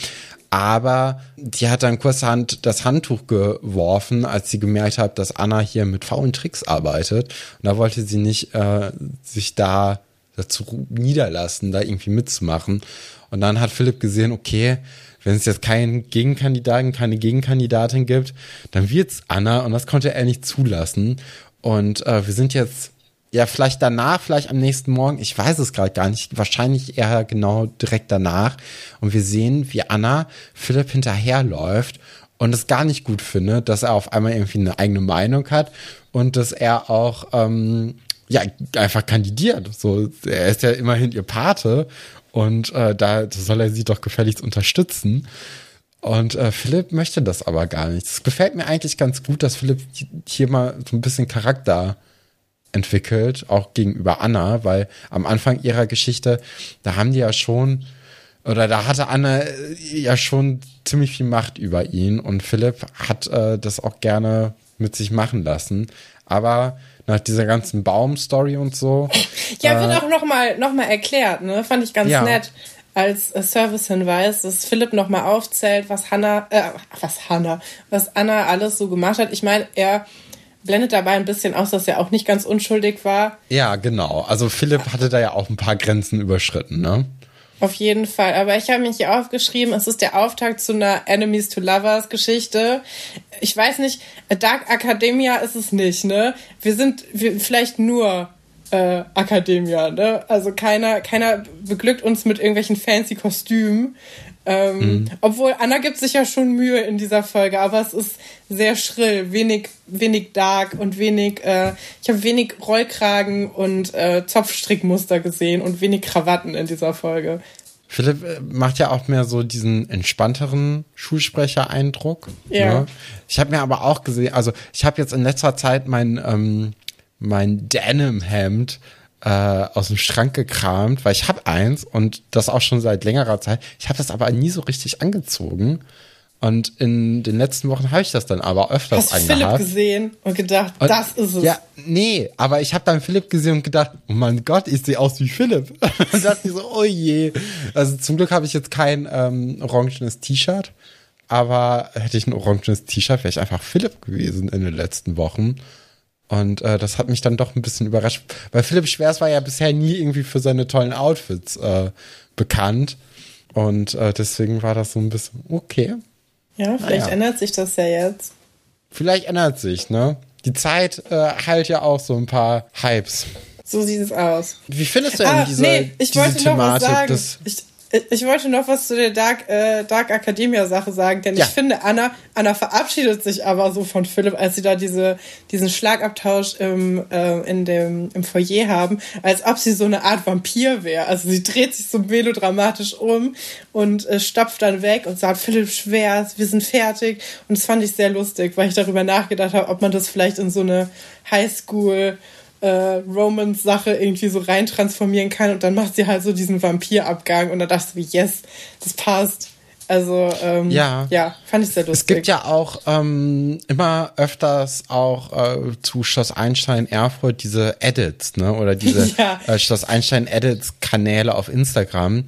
Aber die hat dann kurzerhand das Handtuch geworfen, als sie gemerkt hat, dass Anna hier mit faulen Tricks arbeitet. Und da wollte sie nicht äh, sich da dazu niederlassen, da irgendwie mitzumachen. Und dann hat Philipp gesehen, okay, wenn es jetzt keinen Gegenkandidaten, keine Gegenkandidatin gibt, dann wird's Anna und das konnte er nicht zulassen. Und äh, wir sind jetzt ja vielleicht danach, vielleicht am nächsten Morgen, ich weiß es gerade gar nicht, wahrscheinlich eher genau direkt danach. Und wir sehen, wie Anna Philipp hinterherläuft und es gar nicht gut findet, dass er auf einmal irgendwie eine eigene Meinung hat und dass er auch ähm, ja, einfach kandidiert. So, er ist ja immerhin ihr Pate und äh, da soll er sie doch gefälligst unterstützen. Und äh, Philipp möchte das aber gar nicht. Es gefällt mir eigentlich ganz gut, dass Philipp hier mal so ein bisschen Charakter entwickelt, auch gegenüber Anna, weil am Anfang ihrer Geschichte, da haben die ja schon, oder da hatte Anna äh, ja schon ziemlich viel Macht über ihn und Philipp hat äh, das auch gerne mit sich machen lassen. Aber nach dieser ganzen Baum-Story und so. [laughs] Ja, wird äh, auch nochmal noch mal erklärt, ne? Fand ich ganz ja. nett als Service-Hinweis, dass Philipp nochmal aufzählt, was Hannah, äh, was Hannah, was Anna alles so gemacht hat. Ich meine, er blendet dabei ein bisschen aus, dass er auch nicht ganz unschuldig war. Ja, genau. Also Philipp hatte da ja auch ein paar Grenzen überschritten, ne? Auf jeden Fall. Aber ich habe mich hier aufgeschrieben, es ist der Auftakt zu einer Enemies to Lovers Geschichte. Ich weiß nicht, Dark Academia ist es nicht, ne? Wir sind wir, vielleicht nur äh, Academia, ne? Also keiner, keiner beglückt uns mit irgendwelchen fancy Kostümen. Ähm, mhm. Obwohl Anna gibt sich ja schon Mühe in dieser Folge, aber es ist sehr schrill, wenig, wenig dark und wenig, äh, ich habe wenig Rollkragen und äh, Zopfstrickmuster gesehen und wenig Krawatten in dieser Folge. Philipp äh, macht ja auch mehr so diesen entspannteren Schulsprecher-Eindruck. Ja. Ne? Ich habe mir aber auch gesehen, also ich habe jetzt in letzter Zeit mein, ähm, mein Denim-Hemd äh, aus dem Schrank gekramt, weil ich habe eins und das auch schon seit längerer Zeit. Ich habe das aber nie so richtig angezogen. Und in den letzten Wochen habe ich das dann aber öfters Hast du Philipp angehabt. gesehen und gedacht, Und- das ist es. Ja, nee, aber ich habe dann Philipp gesehen und gedacht, oh mein Gott, ich sehe aus wie Philipp. [laughs] und dachte ich so, oh je. Also zum Glück habe ich jetzt kein ähm, orangenes T-Shirt, aber hätte ich ein orangenes T-Shirt, wäre ich einfach Philipp gewesen in den letzten Wochen. Und äh, das hat mich dann doch ein bisschen überrascht, weil Philipp Schwers war ja bisher nie irgendwie für seine tollen Outfits äh, bekannt. Und äh, deswegen war das so ein bisschen okay. Ja, vielleicht Naja. ändert sich das ja jetzt. Vielleicht ändert sich, ne? Die Zeit äh, heilt ja auch so ein paar Hypes. So sieht es aus. Wie findest du denn Ah, diese, nee, ich diese wollte noch was Thematik? sagen. des- Ich, ich wollte noch was zu der Dark, äh, Dark Academia Sache sagen, denn Ja. ich finde, Anna, Anna verabschiedet sich aber so von Philipp, als sie da diese, diesen Schlagabtausch im, äh, in dem, im Foyer haben, als ob sie so eine Art Vampir wäre. Also sie dreht sich so melodramatisch um und äh, stapft dann weg und sagt, Philipp Schwers, wir sind fertig. Und das fand ich sehr lustig, weil ich darüber nachgedacht habe, ob man das vielleicht in so eine Highschool äh, Romance-Sache irgendwie so rein transformieren kann und dann macht sie halt so diesen Vampirabgang und da dachte ich, yes, das passt. Also, ähm, Ja. ja, fand ich sehr lustig. Es gibt ja auch ähm, immer öfters auch äh, zu Schloss Einstein Erfurt diese Edits, ne? Oder diese [laughs] Ja. äh, Schloss Einstein Edits Kanäle auf Instagram.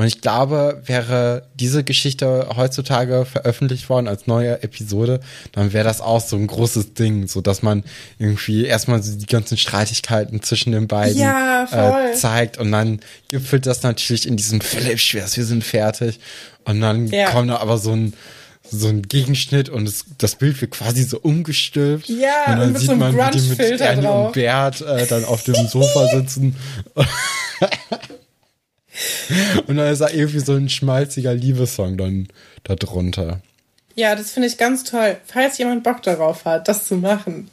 Und ich glaube, wäre diese Geschichte heutzutage veröffentlicht worden als neue Episode, dann wäre das auch so ein großes Ding, so dass man irgendwie erstmal so die ganzen Streitigkeiten zwischen den beiden Ja, äh, zeigt und dann gipfelt das natürlich in diesem Philipp Schwers, wir sind fertig. Und dann Ja. kommt da aber so ein so ein Gegenschnitt und es, das Bild wird quasi so umgestülpt. Ja, und dann und mit sieht so man, wie die mit Ernie drauf. und Bert äh, dann auf dem [laughs] Sofa sitzen. [laughs] [laughs] und dann ist da irgendwie so ein schmalziger Liebessong dann da drunter. ja, das finde ich ganz toll. Falls jemand Bock darauf hat, das zu machen.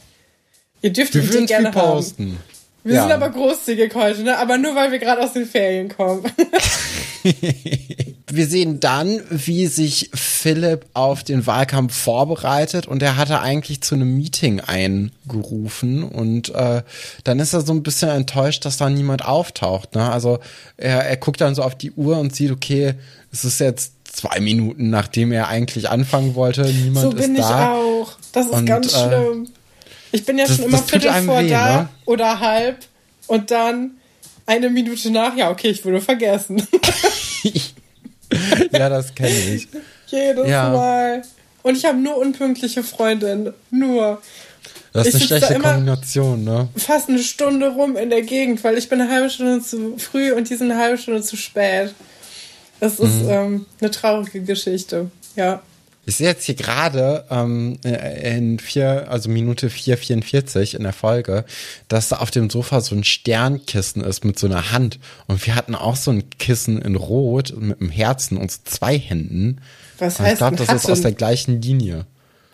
Ihr dürft Wir es gerne haben. posten. Wir Ja. sind aber großzügig heute, ne? Aber nur weil wir gerade aus den Ferien kommen. [laughs] [laughs] Wir sehen dann, wie sich Philipp auf den Wahlkampf vorbereitet und er hatte eigentlich zu einem Meeting eingerufen und äh, dann ist er so ein bisschen enttäuscht, dass da niemand auftaucht. Ne? Also er, er guckt dann so auf die Uhr und sieht, okay, es ist jetzt zwei Minuten, nachdem er eigentlich anfangen wollte, niemand so ist bin ich da. auch. Das ist Und, ganz äh, schlimm. Ich bin ja das- schon immer Viertel vor weh, da ne? oder halb und dann eine Minute nach, ja, okay, ich wurde vergessen. [laughs] [laughs] [laughs] Ja, das kenne ich. Jedes Ja. Mal. Und ich habe nur unpünktliche Freundinnen. Nur. Das ist Ich eine schlechte Kombination, ne? Fast eine Stunde rum in der Gegend, weil ich bin eine halbe Stunde zu früh und die sind eine halbe Stunde zu spät. Das ist Mhm. ähm, eine traurige Geschichte. Ja. Ich sehe jetzt hier gerade ähm, in vier, also Minute 4,44 in der Folge, dass da auf dem Sofa so ein Sternkissen ist mit so einer Hand. Und wir hatten auch so ein Kissen in Rot mit einem Herzen und so zwei Händen. Was Und ich heißt glaube, ein das ist aus der gleichen Linie.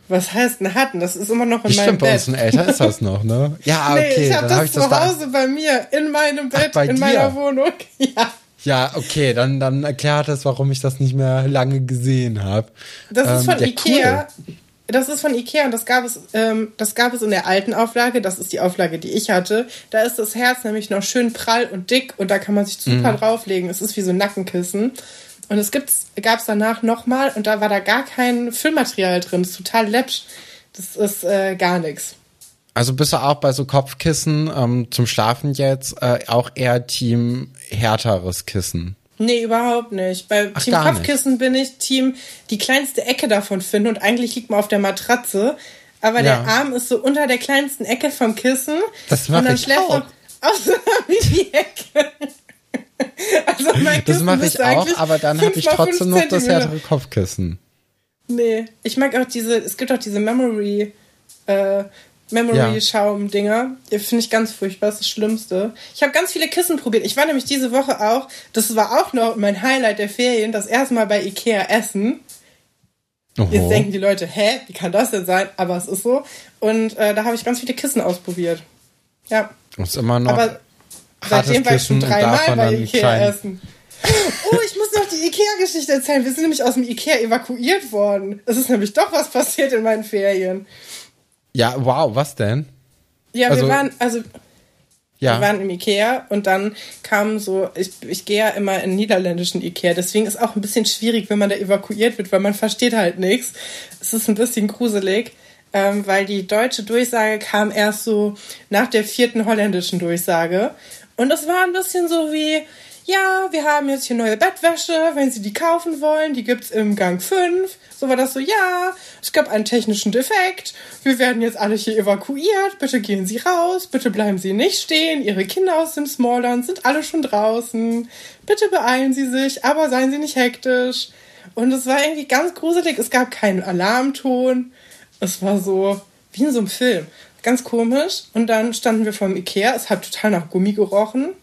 Was heißt ein Hatten? Das ist immer noch in Wie meinem stimmt, bei Bett. unseren Eltern ist das noch, ne? [laughs] Ja, nee, okay, ich habe das ich das zu da. Hause bei mir, in meinem Bett, bei in dir? meiner Wohnung. [laughs] Ja. Ja, okay, dann, dann erklärt das, warum ich das nicht mehr lange gesehen habe. Das ist von ja, Ikea. Das ist von Ikea und das gab es, ähm, das gab es in der alten Auflage. Das ist die Auflage, die ich hatte. Da ist das Herz nämlich noch schön prall und dick und da kann man sich super Mhm. drauflegen. Es ist wie so ein Nackenkissen. Und es gibt's, gab's danach nochmal und da war da gar kein Füllmaterial drin. Das ist total läppsch. Das ist äh, gar nichts. Also bist du auch bei so Kopfkissen ähm, zum Schlafen jetzt äh, auch eher Team härteres Kissen? Nee, überhaupt nicht. Bei Ach, Team gar nicht. Kopfkissen bin ich Team die kleinste Ecke davon finden und eigentlich liegt man auf der Matratze, aber Ja. der Arm ist so unter der kleinsten Ecke vom Kissen. Das und dann schläft man auf so einer [laughs] Mini-Ecke. also mein Das mache ich auch, aber dann habe ich trotzdem noch das härtere Kopfkissen. Nee, ich mag auch diese, es gibt auch diese Memory, äh, Memory-Schaum-Dinger. Die Finde ich ganz furchtbar, das ist das Schlimmste. Ich habe ganz viele Kissen probiert. Ich war nämlich diese Woche auch, das war auch noch mein Highlight der Ferien, das erste Mal bei Ikea essen. Jetzt Oho. denken die Leute, hä, wie kann das denn sein? Aber es ist so. Und äh, da habe ich ganz viele Kissen ausprobiert. Ja, Ist immer noch aber seitdem war ich schon dreimal bei Ikea klein. essen. Oh, ich muss noch die Ikea-Geschichte erzählen. Wir sind nämlich aus dem Ikea evakuiert worden. Es ist nämlich doch was passiert in meinen Ferien. Ja, wow, was denn? Ja, Also- wir waren, also, Ja. Wir waren im Ikea und dann kam so, ich, ich gehe ja immer in niederländischen Ikea, deswegen ist auch ein bisschen schwierig, wenn man da evakuiert wird, weil man versteht halt nichts. Es ist ein bisschen gruselig, ähm, weil die deutsche Durchsage kam erst so nach der vierten holländischen Durchsage. Und es war ein bisschen so wie, ja, wir haben jetzt hier neue Bettwäsche, wenn Sie die kaufen wollen, die gibt's im Gang 5. So war das so, ja, es gab einen technischen Defekt, wir werden jetzt alle hier evakuiert, bitte gehen Sie raus, bitte bleiben Sie nicht stehen, Ihre Kinder aus dem Smallland sind alle schon draußen, bitte beeilen Sie sich, aber seien Sie nicht hektisch. Und es war irgendwie ganz gruselig, es gab keinen Alarmton, es war so wie in so einem Film. Ganz komisch. Und dann standen wir vor dem Ikea, es hat total nach Gummi gerochen.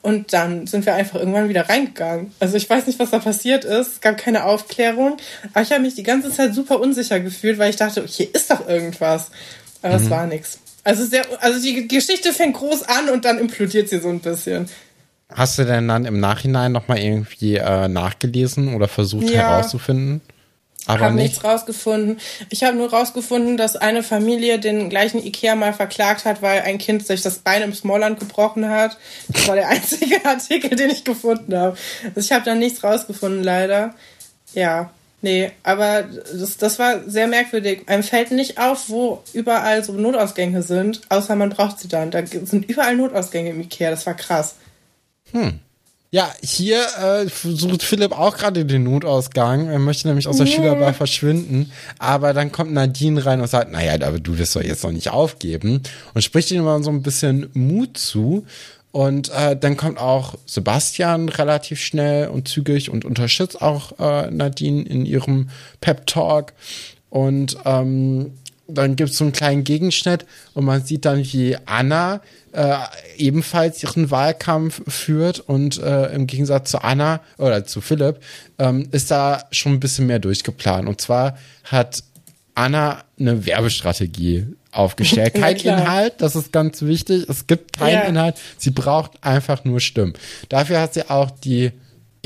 Und dann sind wir einfach irgendwann wieder reingegangen. Also ich weiß nicht, was da passiert ist. Es gab keine Aufklärung. Aber ich habe mich die ganze Zeit super unsicher gefühlt, weil ich dachte, hier ist doch irgendwas. Aber es war nichts. Also, sehr, also die Geschichte fängt groß an und dann implodiert sie so ein bisschen. Hast du denn dann im Nachhinein nochmal irgendwie äh, nachgelesen oder versucht Ja. herauszufinden? Aber habe nicht. nichts rausgefunden. Ich habe nur rausgefunden, dass eine Familie den gleichen Ikea mal verklagt hat, weil ein Kind sich das Bein im Smallland gebrochen hat. Das war der [laughs] einzige Artikel, den ich gefunden habe. Also ich habe da nichts rausgefunden, leider. Ja, nee, aber das, das war sehr merkwürdig. Einem fällt nicht auf, wo überall so Notausgänge sind, außer man braucht sie dann. Da sind überall Notausgänge im Ikea. Das war krass. Ja, hier äh, sucht Philipp auch gerade den Notausgang. Er möchte nämlich aus der Schülerbar verschwinden. Aber dann kommt Nadine rein und sagt, naja, aber du wirst doch jetzt noch nicht aufgeben. Und spricht ihm mal so ein bisschen Mut zu. Und äh, dann kommt auch Sebastian relativ schnell und zügig und unterstützt auch äh, Nadine in ihrem Pep-Talk. Und ähm, dann gibt es so einen kleinen Gegenschnitt und man sieht dann, wie Anna äh, ebenfalls ihren Wahlkampf führt und äh, im Gegensatz zu Anna oder zu Philipp ähm, ist da schon ein bisschen mehr durchgeplant. Und zwar hat Anna eine Werbestrategie aufgestellt. [laughs] Ja, Kein klar. Inhalt, das ist ganz wichtig. Es gibt keinen Ja. Inhalt. Sie braucht einfach nur Stimmen. Dafür hat sie auch die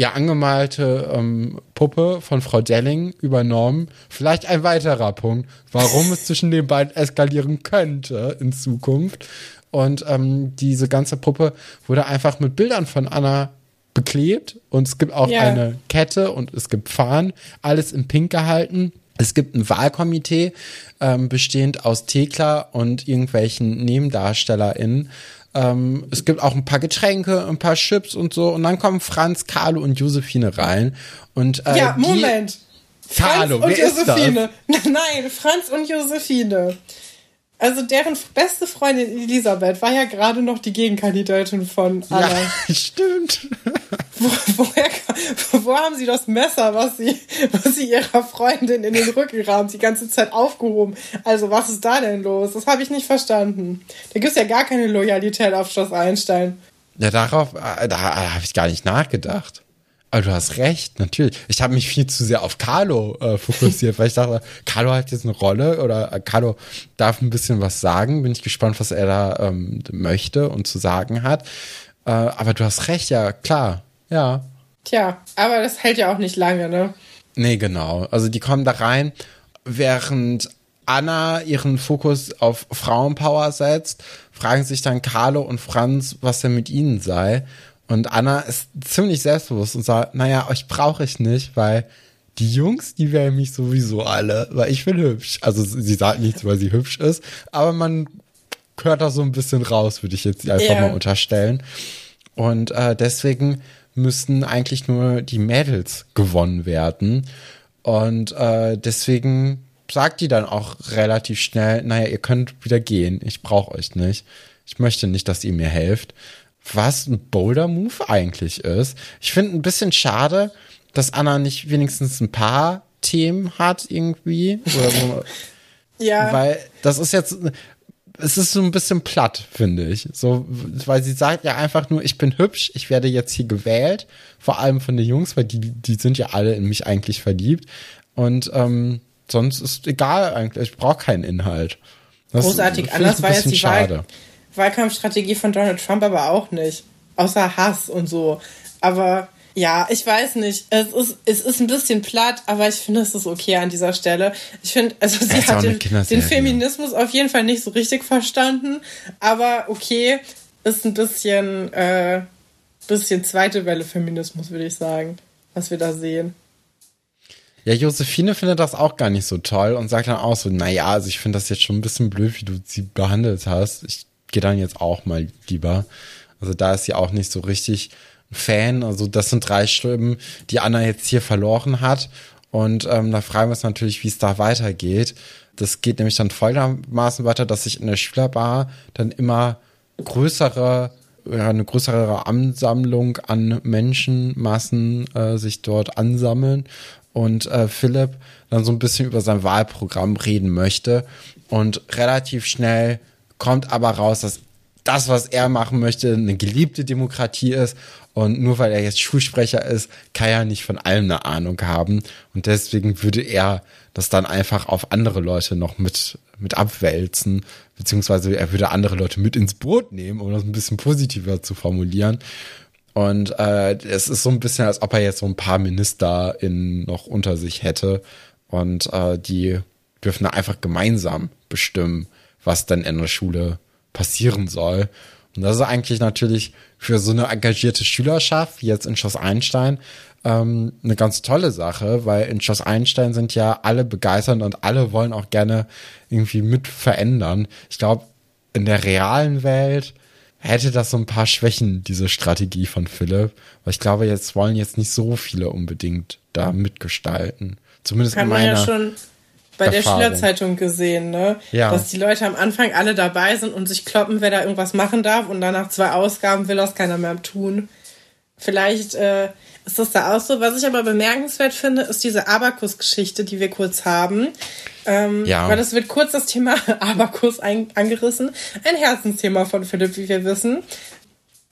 ihr angemalte ähm, Puppe von Frau Delling übernommen. Vielleicht ein weiterer Punkt, warum es zwischen den beiden eskalieren könnte in Zukunft. Und ähm, diese ganze Puppe wurde einfach mit Bildern von Anna beklebt und es gibt auch Ja. eine Kette und es gibt Fahnen, alles in Pink gehalten. Es gibt ein Wahlkomitee, ähm, bestehend aus Thekla und irgendwelchen NebendarstellerInnen. Ähm, es gibt auch ein paar Getränke, ein paar Chips und so. Und dann kommen Franz, Carlo und Josephine rein. Und, äh, Ja, Moment. Carlo, Franz und? Josephine. [laughs] Nein, Franz und Josephine. Also deren beste Freundin Elisabeth war ja gerade noch die Gegenkandidatin von Anna. Ja, [laughs] stimmt. Wo, woher, wo haben sie das Messer, was sie, was sie ihrer Freundin in den Rücken rammt, die ganze Zeit aufgehoben? Also was ist da denn los? Das habe ich nicht verstanden. Da gibt's ja gar keine Loyalität auf Schloss Einstein. Ja, darauf, äh, da habe ich gar nicht nachgedacht. Aber du hast recht, natürlich. Ich habe mich viel zu sehr auf Carlo äh, fokussiert, weil ich dachte, Carlo hat jetzt eine Rolle oder äh, Carlo darf ein bisschen was sagen. Bin ich gespannt, was er da ähm, möchte und zu sagen hat. Äh, aber du hast recht, ja, klar. Ja. Tja, aber das hält ja auch nicht lange, ne? Nee, genau. Also die kommen da rein, während Anna ihren Fokus auf Frauenpower setzt, fragen sich dann Carlo und Franz, was denn mit ihnen sei. Und Anna ist ziemlich selbstbewusst und sagt, naja, euch brauche ich nicht, weil die Jungs, die wählen mich sowieso alle, weil ich bin hübsch. Also sie sagt nichts, weil sie hübsch ist, aber man hört da so ein bisschen raus, würde ich jetzt einfach Ja. mal unterstellen. Und äh, deswegen müssten eigentlich nur die Mädels gewonnen werden. Und äh, deswegen sagt die dann auch relativ schnell, naja, ihr könnt wieder gehen, ich brauche euch nicht. Ich möchte nicht, dass ihr mir helft. Was ein Boulder-Move eigentlich ist. Ich finde ein bisschen schade, dass Anna nicht wenigstens ein paar Themen hat irgendwie. Oder wo, [laughs] Ja. weil das ist jetzt, es ist so ein bisschen platt, finde ich. So, weil sie sagt ja einfach nur, ich bin hübsch, ich werde jetzt hier gewählt, vor allem von den Jungs, weil die, die sind ja alle in mich eigentlich verliebt. Und ähm, sonst ist egal eigentlich, ich brauche keinen Inhalt. Das Großartig. Anders war jetzt die schade. Wahl Wahlkampfstrategie von Donald Trump aber auch nicht. Außer Hass und so. Aber ja, ich weiß nicht. Es ist, es ist ein bisschen platt, aber ich finde, es ist okay an dieser Stelle. Ich finde, also sie hat den, den Feminismus auf jeden Fall nicht so richtig verstanden. Aber okay, ist ein bisschen, äh, bisschen zweite Welle Feminismus, würde ich sagen, was wir da sehen. Ja, Josephine findet das auch gar nicht so toll und sagt dann auch so, naja, also ich finde das jetzt schon ein bisschen blöd, wie du sie behandelt hast. Ich gehe dann jetzt auch mal lieber. Also da ist sie auch nicht so richtig Fan. Also das sind drei Stimmen, die Anna jetzt hier verloren hat. Und ähm, da fragen wir uns natürlich, wie es da weitergeht. Das geht nämlich dann folgendermaßen weiter, dass sich in der Schülerbar dann immer größere eine größere Ansammlung an Menschenmassen äh, sich dort ansammeln und äh, Philipp dann so ein bisschen über sein Wahlprogramm reden möchte. Und relativ schnell kommt aber raus, dass das, was er machen möchte, eine geliebte Demokratie ist. Und nur weil er jetzt Schulsprecher ist, kann er nicht von allem eine Ahnung haben. Und deswegen würde er das dann einfach auf andere Leute noch mit, mit abwälzen. Beziehungsweise er würde andere Leute mit ins Boot nehmen, um das ein bisschen positiver zu formulieren. Und äh, es ist so ein bisschen, als ob er jetzt so ein paar MinisterInnen noch unter sich hätte. Und äh, die dürfen einfach gemeinsam bestimmen, was denn in der Schule passieren soll. Und das ist eigentlich natürlich für so eine engagierte Schülerschaft, wie jetzt in Schloss Einstein, ähm, eine ganz tolle Sache, weil in Schloss Einstein sind ja alle begeistert und alle wollen auch gerne irgendwie mit verändern. Ich glaube, in der realen Welt hätte das so ein paar Schwächen, diese Strategie von Philipp. Weil ich glaube, jetzt wollen jetzt nicht so viele unbedingt da mitgestalten. Zumindest Kann in meiner ja bei der Erfahrung. Schülerzeitung gesehen, ne? Ja. Dass die Leute am Anfang alle dabei sind und sich kloppen, wer da irgendwas machen darf und dann nach zwei Ausgaben will das keiner mehr tun. Vielleicht äh, ist das da auch so. Was ich aber bemerkenswert finde, ist diese Abakus-Geschichte, die wir kurz haben. Ähm, Ja. Weil es wird kurz das Thema [laughs] Abakus ein, angerissen. Ein Herzensthema von Philipp, wie wir wissen.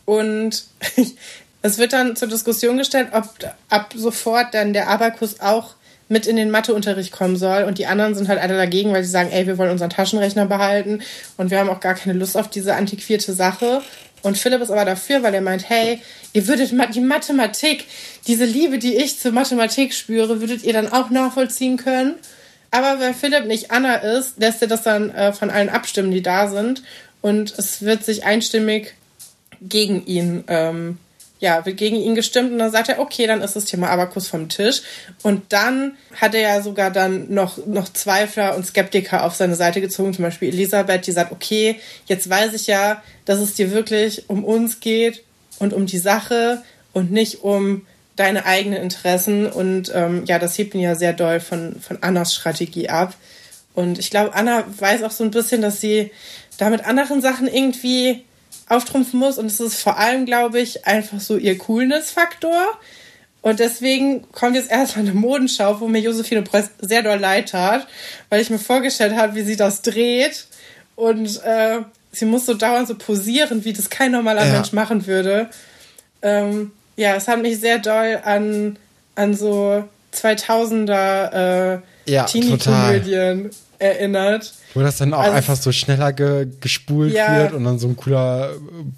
Und [laughs] es wird dann zur Diskussion gestellt, ob ab sofort dann der Abakus auch mit in den Matheunterricht kommen soll. Und die anderen sind halt alle dagegen, weil sie sagen, ey, wir wollen unseren Taschenrechner behalten und wir haben auch gar keine Lust auf diese antiquierte Sache. Und Philipp ist aber dafür, weil er meint, hey, ihr würdet die Mathematik, diese Liebe, die ich zur Mathematik spüre, würdet ihr dann auch nachvollziehen können. Aber weil Philipp nicht Anna ist, lässt er das dann äh, von allen abstimmen, die da sind. Und es wird sich einstimmig gegen ihn, ähm, ja, wird gegen ihn gestimmt und dann sagt er, okay, dann ist das Thema Abakus vom Tisch. Und dann hat er ja sogar dann noch, noch Zweifler und Skeptiker auf seine Seite gezogen, zum Beispiel Elisabeth, die sagt, okay, jetzt weiß ich ja, dass es dir wirklich um uns geht und um die Sache und nicht um deine eigenen Interessen. Und ähm, ja, das hebt ihn ja sehr doll von, von Annas Strategie ab. Und ich glaube, Anna weiß auch so ein bisschen, dass sie da mit anderen Sachen irgendwie auftrumpfen muss. Und es ist vor allem, glaube ich, einfach so ihr Coolness-Faktor. Und deswegen kommt jetzt erstmal eine Modenschau, wo mir Josephine Preuß sehr doll leid tat, weil ich mir vorgestellt habe, wie sie das dreht. Und äh, sie muss so dauernd so posieren, wie das kein normaler Ja. Mensch machen würde. Ähm, ja, es hat mich sehr doll an, an so 2000er äh, Ja, Teenie-Komödien erinnert. Wo das dann auch Also- einfach so schneller ge gespult Ja. wird und dann so ein cooler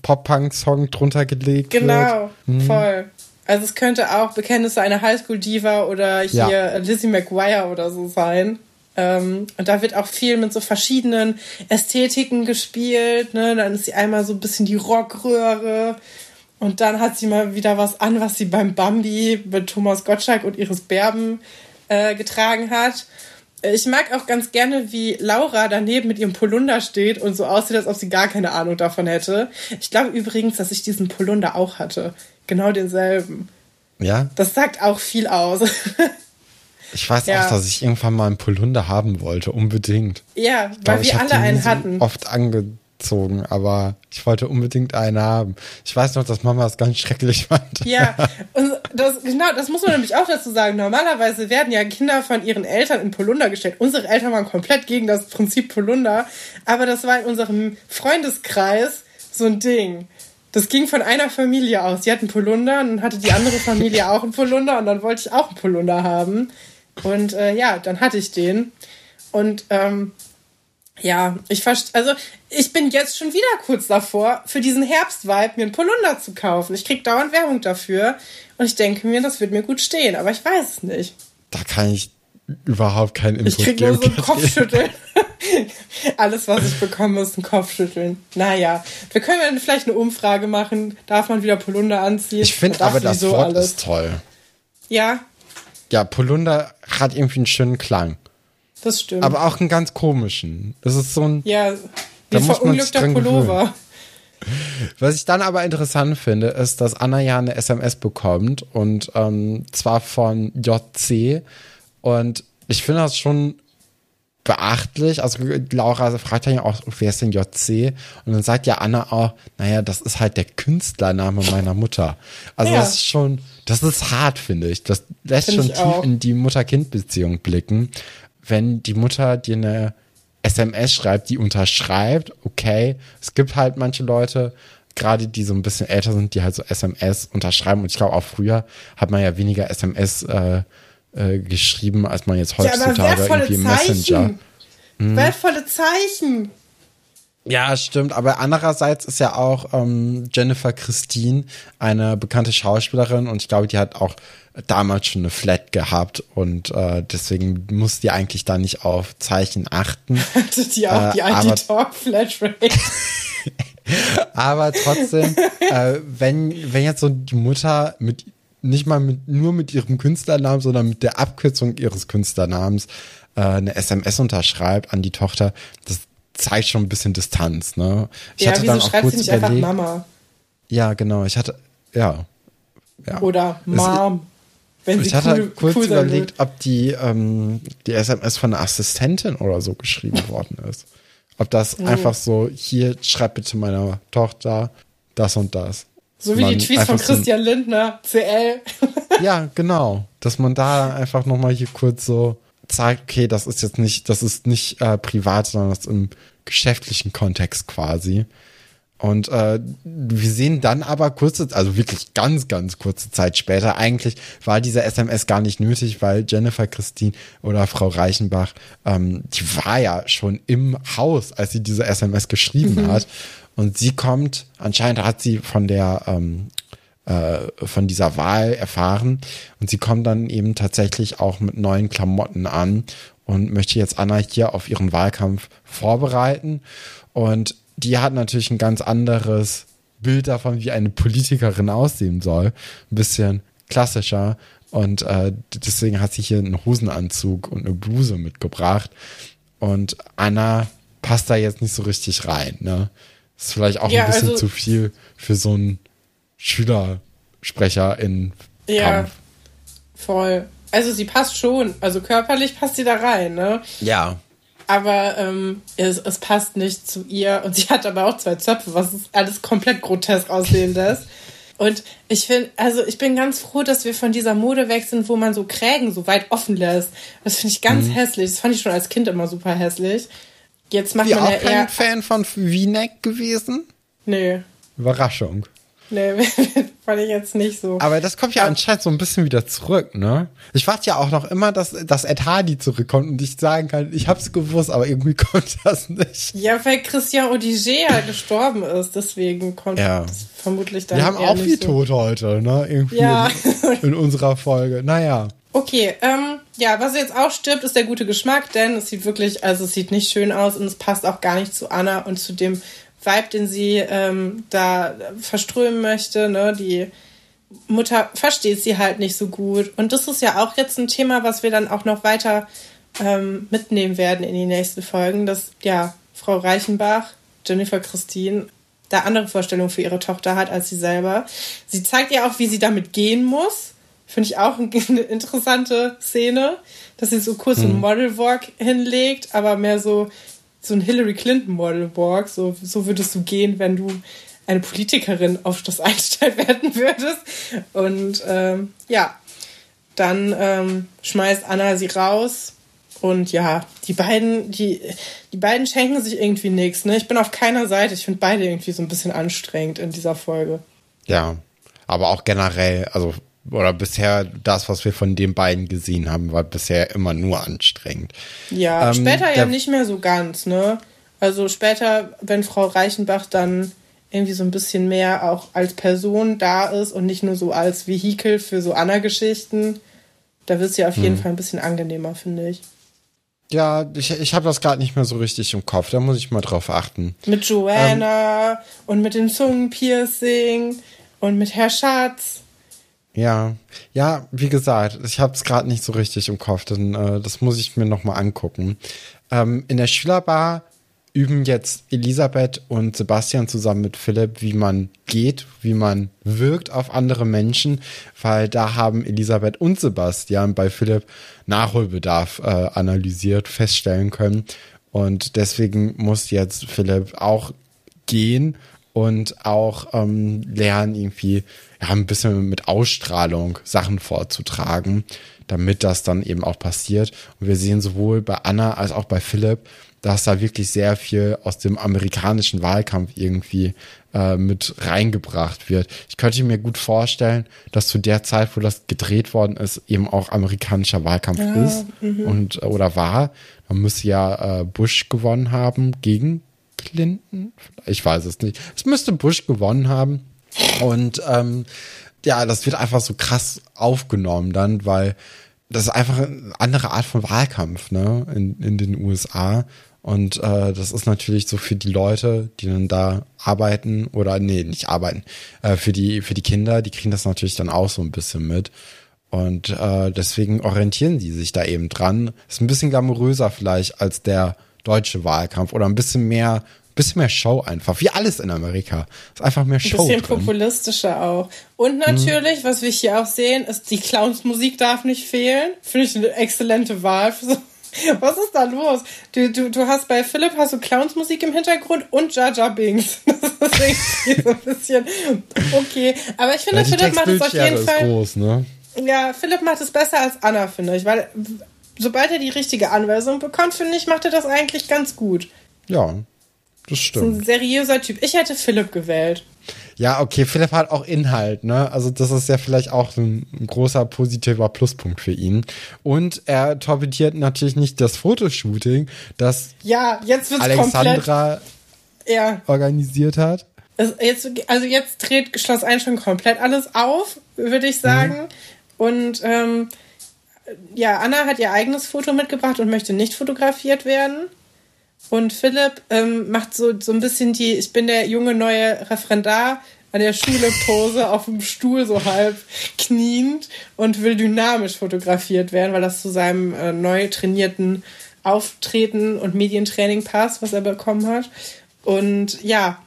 Pop-Punk-Song drunter gelegt wird. Genau, Mhm. voll. Also es könnte auch Bekenntnisse einer Highschool-Diva oder hier Ja. Lizzie McGuire oder so sein. Ähm, und da wird auch viel mit so verschiedenen Ästhetiken gespielt. Ne? Dann ist sie einmal so ein bisschen die Rockröhre und dann hat sie mal wieder was an, was sie beim Bambi mit Thomas Gottschalk und Iris Berben äh, getragen hat. Ich mag auch ganz gerne, wie Laura daneben mit ihrem Polunder steht und so aussieht, als ob sie gar keine Ahnung davon hätte. Ich glaube übrigens, dass ich diesen Polunder auch hatte. Genau denselben. Ja, Das sagt auch viel aus. [laughs] ich weiß Ja. auch, dass ich irgendwann mal einen Polunder haben wollte, unbedingt. ja, weil ich wir alle einen so hatten. oft angezogen, aber ich wollte unbedingt einen haben. Ich weiß noch, dass Mama es ganz schrecklich [laughs] fand. Ja, und das, genau, das muss man nämlich auch dazu sagen. Normalerweise werden ja Kinder von ihren Eltern in Polunder gestellt. Unsere Eltern waren komplett gegen das Prinzip Polunder, aber das war in unserem Freundeskreis so ein Ding. Das ging von einer Familie aus. Die hatten Polunder und dann hatte die andere Familie auch einen Polunder und dann wollte ich auch einen Polunder haben. Und äh, ja, dann hatte ich den. Und ähm, ja, ich verstehe, also ich bin jetzt schon wieder kurz davor, für diesen Herbstvibe mir einen Polunder zu kaufen. Ich krieg dauernd Werbung dafür und ich denke mir, das wird mir gut stehen, aber ich weiß es nicht. Da kann ich überhaupt keinen Ich Input krieg nur so ein Kopfschütteln. [laughs] Alles, was ich bekomme, ist ein Kopfschütteln. Naja, wir können dann vielleicht eine Umfrage machen. Darf man wieder Polunder anziehen? Ich finde aber das Wort alles? ist toll. Ja. Ja, Polunder hat irgendwie einen schönen Klang. Das stimmt. Aber auch einen ganz komischen. Das ist so ein. Ja, wie verunglückter Pullover. Was ich dann aber interessant finde, ist, dass Anna ja eine SMS bekommt und ähm, zwar von JC und ich finde das schon beachtlich. Also Laura fragt ja auch, wer ist denn JC? Und dann sagt ja Anna auch, naja, das ist halt der Künstlername meiner Mutter. Also ja. das ist schon, das ist hart, finde ich. Das lässt find schon tief auch. in die Mutter-Kind-Beziehung blicken. Wenn die Mutter dir eine SMS schreibt, die unterschreibt, okay. Es gibt halt manche Leute, gerade die so ein bisschen älter sind, die halt so SMS unterschreiben. Und ich glaube auch früher hat man ja weniger SMS äh, äh, geschrieben, als man jetzt heutzutage ja, irgendwie im Messenger. Hm. Wertvolle Zeichen. Ja, stimmt. Aber andererseits ist ja auch ähm, Jennifer Christine eine bekannte Schauspielerin und ich glaube, die hat auch damals schon eine Flat gehabt und äh, deswegen muss die eigentlich da nicht auf Zeichen achten. [laughs] Hatte die auch äh, die Anti-Talk-Flatrate? [laughs] aber trotzdem, äh, wenn, wenn jetzt so die Mutter mit nicht mal mit, nur mit ihrem Künstlernamen, sondern mit der Abkürzung ihres Künstlernamens äh, eine SMS unterschreibt an die Tochter, das zeigt schon ein bisschen Distanz, ne? Ich ja, hatte wieso dann auch schreibt kurz sie nicht überlegt, einfach Mama? Ja, genau. Ich hatte, ja. ja. Oder Mom. Wenn ich hatte cool, kurz cool überlegt, ob die, ähm, die SMS von einer Assistentin oder so geschrieben [laughs] worden ist. Ob das mhm. einfach so, hier, schreib bitte meiner Tochter das und das. So wie die Tweets von Christian so Lindner, CL. ja, genau. Dass man da einfach nochmal hier kurz so zeigt, okay, das ist jetzt nicht, das ist nicht äh, privat, sondern das ist im geschäftlichen Kontext quasi. Und äh, wir sehen dann aber kurze, also wirklich ganz, ganz kurze Zeit später, eigentlich war diese SMS gar nicht nötig, weil Jennifer Christine oder Frau Reichenbach, ähm, die war ja schon im Haus, als sie diese SMS geschrieben mhm. hat. Und sie kommt, anscheinend hat sie von der ähm, äh, von dieser Wahl erfahren und sie kommt dann eben tatsächlich auch mit neuen Klamotten an und möchte jetzt Anna hier auf ihren Wahlkampf vorbereiten. Und die hat natürlich ein ganz anderes Bild davon, wie eine Politikerin aussehen soll. Ein bisschen klassischer. Und äh, deswegen hat sie hier einen Hosenanzug und eine Bluse mitgebracht. Und Anna passt da jetzt nicht so richtig rein. Ne? ist vielleicht auch ja, ein bisschen also, zu viel für so einen Schülersprecher in ja, Kampf. voll. Also sie passt schon. Also körperlich passt sie da rein, ne? Ja aber ähm, es, es, passt nicht zu ihr. Und sie hat aber auch zwei Zöpfe, was alles komplett grotesk aussehen lässt. [laughs] Und ich finde, also ich bin ganz froh, dass wir von dieser Mode weg sind, wo man so Krägen so weit offen lässt. Das finde ich ganz mhm. hässlich. Das fand ich schon als Kind immer super hässlich. Jetzt macht Sie man auch ja kein eher Fan von V-Neck gewesen? Nee. Überraschung. Nee, [laughs] fand ich jetzt nicht so. Aber das kommt ja anscheinend so ein bisschen wieder zurück, ne? Ich warte ja auch noch immer, dass, dass Ed Hardy zurückkommt und ich sagen kann, ich hab's gewusst, aber irgendwie [laughs] kommt das nicht. Ja, weil Christian Odiger ja gestorben ist, deswegen kommt ja. das vermutlich dann Wir haben auch viel so. tot heute, ne? Irgendwie ja. in, in unserer Folge. Naja. Okay, ähm, ja, was jetzt auch stirbt, ist der gute Geschmack, denn es sieht wirklich, also es sieht nicht schön aus und es passt auch gar nicht zu Anna und zu dem Vibe, den sie ähm, da verströmen möchte. Ne? Die Mutter versteht sie halt nicht so gut. Und das ist ja auch jetzt ein Thema, was wir dann auch noch weiter ähm, mitnehmen werden in die nächsten Folgen, dass ja Frau Reichenbach, Jennifer Christine, da andere Vorstellungen für ihre Tochter hat als sie selber. Sie zeigt ja auch, wie sie damit gehen muss. Finde ich auch [laughs] eine interessante Szene, dass sie so kurz einen Model Walk hinlegt, aber mehr so, so ein Hillary Clinton Model Walk. So, so würdest du gehen, wenn du eine Politikerin auf Schloss Einstein [laughs] werden würdest. Und ähm, ja, dann ähm, schmeißt Anna sie raus. Und ja, die beiden, die, die beiden schenken sich irgendwie nichts. Ne? Ich bin auf keiner Seite. Ich finde beide irgendwie so ein bisschen anstrengend in dieser Folge. Ja, aber auch generell, also oder bisher das, was wir von den beiden gesehen haben, war bisher immer nur anstrengend. Ja, ähm, später ja nicht mehr so ganz, ne? Also später, wenn Frau Reichenbach dann irgendwie so ein bisschen mehr auch als Person da ist und nicht nur so als Vehikel für so Anna-Geschichten, da wird es ja auf jeden hm. Fall ein bisschen angenehmer, finde ich. Ja, ich, ich habe das gerade nicht mehr so richtig im Kopf. Da muss ich mal drauf achten. Mit Joanna ähm, und mit dem Zungenpiercing und mit Herr Schatz. Ja, ja, wie gesagt, ich habe es gerade nicht so richtig im Kopf. Denn, äh, das muss ich mir noch mal angucken. Ähm, in der Schülerbar üben jetzt Elisabeth und Sebastian zusammen mit Philipp, wie man geht, wie man wirkt auf andere Menschen, weil da haben Elisabeth und Sebastian bei Philipp Nachholbedarf äh, analysiert, feststellen können. Und deswegen muss jetzt Philipp auch gehen und auch ähm, lernen, irgendwie ja, ein bisschen mit Ausstrahlung Sachen vorzutragen, damit das dann eben auch passiert. Und wir sehen sowohl bei Anna als auch bei Philipp, dass da wirklich sehr viel aus dem amerikanischen Wahlkampf irgendwie äh, mit reingebracht wird. Ich könnte mir gut vorstellen, dass zu der Zeit, wo das gedreht worden ist, eben auch amerikanischer Wahlkampf ja, ist -hmm. und oder war. Man müsste ja äh, Bush gewonnen haben gegen Clinton. Ich weiß es nicht. Es müsste Bush gewonnen haben. Und ähm, ja, das wird einfach so krass aufgenommen dann, weil das ist einfach eine andere Art von Wahlkampf, ne, in, in den USA. Und äh, das ist natürlich so für die Leute, die dann da arbeiten oder nee, nicht arbeiten, äh, für die für die Kinder, die kriegen das natürlich dann auch so ein bisschen mit. Und äh, deswegen orientieren die sich da eben dran. Ist ein bisschen glamouröser vielleicht als der deutsche Wahlkampf oder ein bisschen mehr bisschen mehr Show einfach, wie alles in Amerika. Ist einfach mehr Show. Ein bisschen drin. populistischer auch. Und natürlich, hm. was wir hier auch sehen, ist, die Clowns-Musik darf nicht fehlen. Finde ich eine exzellente Wahl [laughs] was ist da los? Du, du, du hast bei Philipp hast du Clownsmusik im Hintergrund und Jaja Bings. [laughs] Das ist irgendwie so ein bisschen okay. Aber ich finde, ja, Philipp macht es auf jeden Fall. Groß, ne? Ja, Philipp macht es besser als Anna, finde ich. Weil sobald er die richtige Anweisung bekommt, finde ich, macht er das eigentlich ganz gut. Ja, das stimmt. Ist ein seriöser Typ. Ich hätte Philipp gewählt. Ja, okay, Philipp hat auch Inhalt, ne? Also das ist ja vielleicht auch ein, ein großer positiver Pluspunkt für ihn. Und er torpediert natürlich nicht das Fotoshooting, das ja, jetzt Alexandra ja. organisiert hat. Also jetzt, also jetzt dreht Schloss 1 schon komplett alles auf, würde ich sagen. Mhm. Und ähm, ja, Anna hat ihr eigenes Foto mitgebracht und möchte nicht fotografiert werden. Und Philipp ähm, macht so, so ein bisschen die, ich bin der junge neue Referendar an der Schule Pose auf dem Stuhl so halb kniend und will dynamisch fotografiert werden, weil das zu seinem äh, neu trainierten Auftreten und Medientraining passt, was er bekommen hat. Und ja,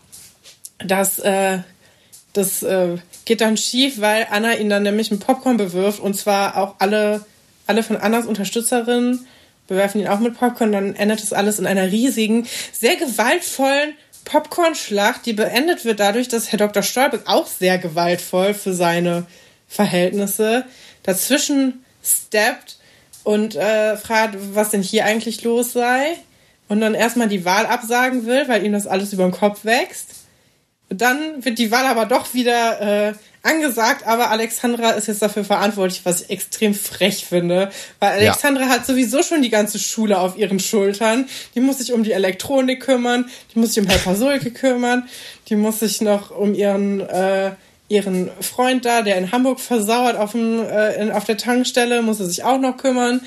das, äh, das äh, geht dann schief, weil Anna ihn dann nämlich mit Popcorn bewirft und zwar auch alle, alle von Annas Unterstützerinnen bewerfen ihn auch mit Popcorn, dann endet es alles in einer riesigen, sehr gewaltvollen Popcornschlacht, die beendet wird dadurch, dass Herr Dr. Stolberg auch sehr gewaltvoll für seine Verhältnisse dazwischen steppt und äh, fragt, was denn hier eigentlich los sei. Und dann erstmal die Wahl absagen will, weil ihm das alles über den Kopf wächst. Dann wird die Wahl aber doch wieder äh, angesagt, aber Alexandra ist jetzt dafür verantwortlich, was ich extrem frech finde. Weil Alexandra ja. hat sowieso schon die ganze Schule auf ihren Schultern. Die muss sich um die Elektronik kümmern, die muss sich um Herr Pasulke [laughs] kümmern, die muss sich noch um ihren, äh, ihren Freund da, der in Hamburg versauert auf, dem, äh, in, auf der Tankstelle, muss sie sich auch noch kümmern.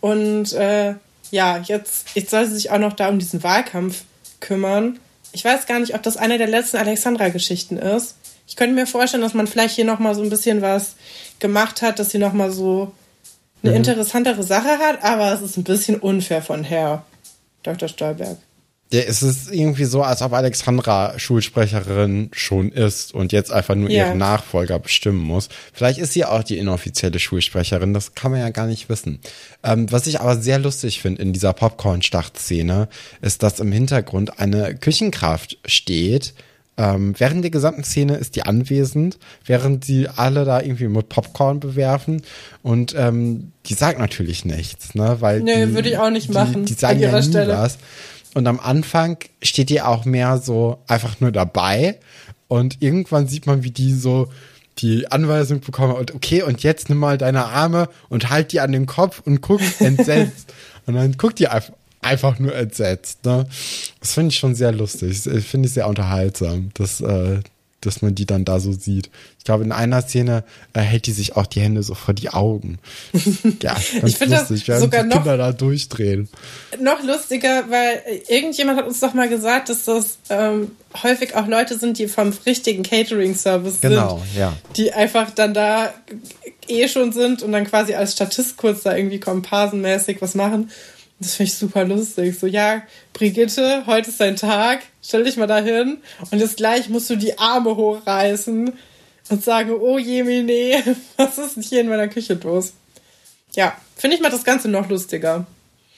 Und äh, ja, jetzt, jetzt soll sie sich auch noch da um diesen Wahlkampf kümmern. Ich weiß gar nicht, ob das eine der letzten Alexandra-Geschichten ist. Ich könnte mir vorstellen, dass man vielleicht hier nochmal so ein bisschen was gemacht hat, dass sie nochmal so eine mhm. interessantere Sache hat, aber es ist ein bisschen unfair von Herr Dr. Stolberg. Ja, es ist irgendwie so, als ob Alexandra Schulsprecherin schon ist und jetzt einfach nur ja. ihren Nachfolger bestimmen muss. Vielleicht ist sie auch die inoffizielle Schulsprecherin, das kann man ja gar nicht wissen. Ähm, was ich aber sehr lustig finde in dieser Popcorn-Start-Szene, ist, dass im Hintergrund eine Küchenkraft steht, ähm, während der gesamten Szene ist die anwesend, während sie alle da irgendwie mit Popcorn bewerfen und ähm, die sagt natürlich nichts, ne? Weil nee, würde ich auch nicht machen. Die, die sagen ja nie Stelle. was. Und am Anfang steht die auch mehr so einfach nur dabei und irgendwann sieht man, wie die so die Anweisung bekommen und okay, und jetzt nimm mal deine Arme und halt die an den Kopf und guck entsetzt. [laughs] und dann guckt die einfach, einfach nur entsetzt. Ne? Das finde ich schon sehr lustig. Das Finde ich sehr unterhaltsam. Das, äh, dass man die dann da so sieht. Ich glaube, in einer Szene äh, hält die sich auch die Hände so vor die Augen. [laughs] Ja, ich finde das sogar die noch, Kinder da durchdrehen. Noch lustiger, weil irgendjemand hat uns doch mal gesagt, dass das ähm, häufig auch Leute sind, die vom richtigen Catering-Service sind. Genau, ja. Die einfach dann da eh schon sind und dann quasi als Statist kurz da irgendwie komparsenmäßig was machen. Das finde ich super lustig. So, ja, Brigitte, heute ist dein Tag, stell dich mal dahin und jetzt gleich musst du die Arme hochreißen und sagen, oh Jemine, [laughs] was ist denn hier in meiner Küche los? Ja, finde ich mal das Ganze noch lustiger.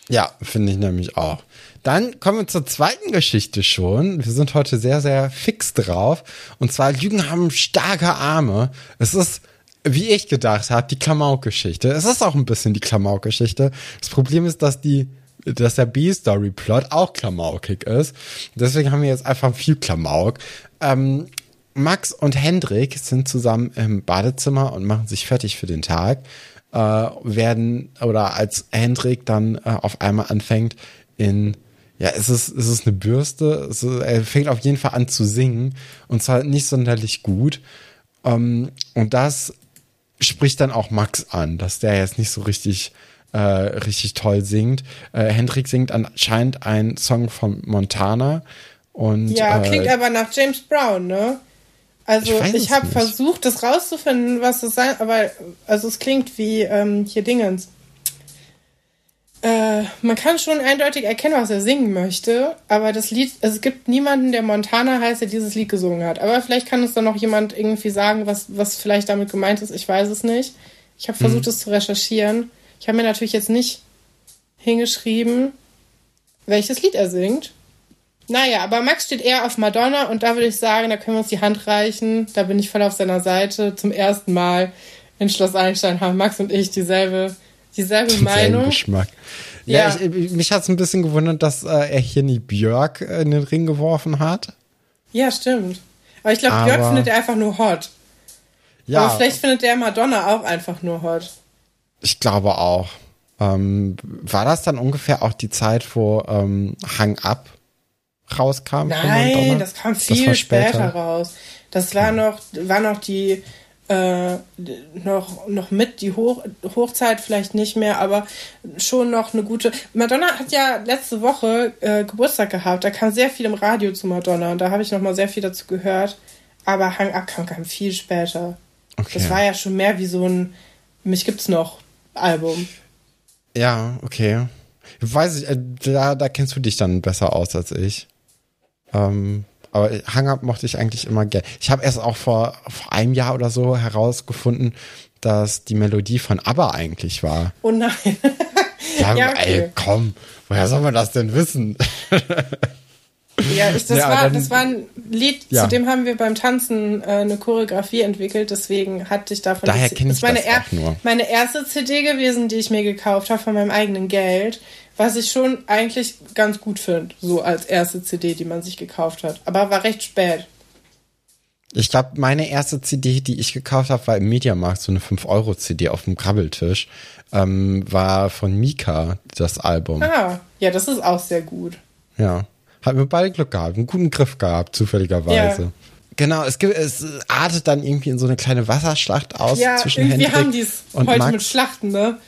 Ja, finde ich nämlich auch. Dann kommen wir zur zweiten Geschichte schon. Wir sind heute sehr, sehr fix drauf. Und zwar Lügen haben starke Arme. Es ist, wie ich gedacht habe, die Klamauk-Geschichte. Es ist auch ein bisschen die Klamauk-Geschichte. Das Problem ist, dass die dass der B-Story-Plot auch klamaukig ist. Deswegen haben wir jetzt einfach viel Klamauk. Ähm, Max und Hendrik sind zusammen im Badezimmer und machen sich fertig für den Tag. Äh, werden, oder als Hendrik dann äh, auf einmal anfängt, in ja, es ist, es ist eine Bürste. Ist, er fängt auf jeden Fall an zu singen. Und zwar nicht sonderlich gut. Ähm, und das spricht dann auch Max an, dass der jetzt nicht so richtig, äh, richtig toll singt. Äh, Hendrik singt anscheinend einen Song von Montana. Und, ja, äh, klingt aber nach James Brown, ne? Also Ich ich, habe versucht, das rauszufinden, was es sein, aber also es klingt wie ähm, hier Dingens. Äh, man kann schon eindeutig erkennen, was er singen möchte, aber das Lied, es gibt niemanden, der Montana heißt, der dieses Lied gesungen hat. Aber vielleicht kann uns dann noch jemand irgendwie sagen, was, was vielleicht damit gemeint ist. Ich weiß es nicht. Ich habe versucht, es zu recherchieren. Ich habe mir natürlich jetzt nicht hingeschrieben, welches Lied er singt. Naja, aber Max steht eher auf Madonna und da würde ich sagen, da können wir uns die Hand reichen. Da bin ich voll auf seiner Seite. Zum ersten Mal in Schloss Einstein haben Max und ich dieselbe, dieselbe Meinung. Geschmack. Ja, Ja. Ich, mich hat es ein bisschen gewundert, dass äh, er hier nie Björk in den Ring geworfen hat. Ja, stimmt. Aber ich glaube, Björk findet er einfach nur hot. Ja, Aber vielleicht findet der Madonna auch einfach nur hot. ich glaube auch. Ähm, war das dann ungefähr auch die Zeit, wo ähm, Hang Up rauskam? Nein, das kam Das viel war später. raus. Das war noch, war noch die, äh, noch, noch mit die Hoch, Hochzeit vielleicht nicht mehr, aber schon noch eine gute. Madonna hat ja letzte Woche äh, Geburtstag gehabt. Da kam sehr viel im Radio zu Madonna und da habe ich noch mal sehr viel dazu gehört. Aber Hang Up kam, kam viel später. Okay. Das war ja schon mehr wie so ein Mich gibt's noch Album. Ja, okay. Weiß ich, äh, da, da kennst du dich dann besser aus als ich. Ähm, aber Hang Up mochte ich eigentlich immer gerne. Ich habe erst auch vor, vor einem Jahr oder so herausgefunden, dass die Melodie von ABBA eigentlich war. Oh nein. Ja, [laughs] Ja, okay. ey, komm, woher soll man das denn wissen? [laughs] Ja, ich, das, Ja, war, dann- das war ein Lied, Ja. zu dem haben wir beim Tanzen äh, eine Choreografie entwickelt, deswegen hatte ich davon. Daher die- kenn ich ist meine, das auch nur. meine erste CD gewesen, die ich mir gekauft habe von meinem eigenen Geld, was ich schon eigentlich ganz gut finde, so als erste CD, die man sich gekauft hat. Aber war recht spät. Ich glaube, meine erste CD, die ich gekauft habe, war im Mediamarkt, so eine 5-Euro-CD auf dem Krabbeltisch. Ähm, war von Mika, das Album. Ah, ja, das ist auch sehr gut. Ja. Hatten wir beide Glück gehabt, einen guten Griff gehabt, zufälligerweise. Ja. Genau, es gibt, es artet dann irgendwie in so eine kleine Wasserschlacht aus ja, zwischen Hendrik haben die es und heute Max. mit Schlachten, ne?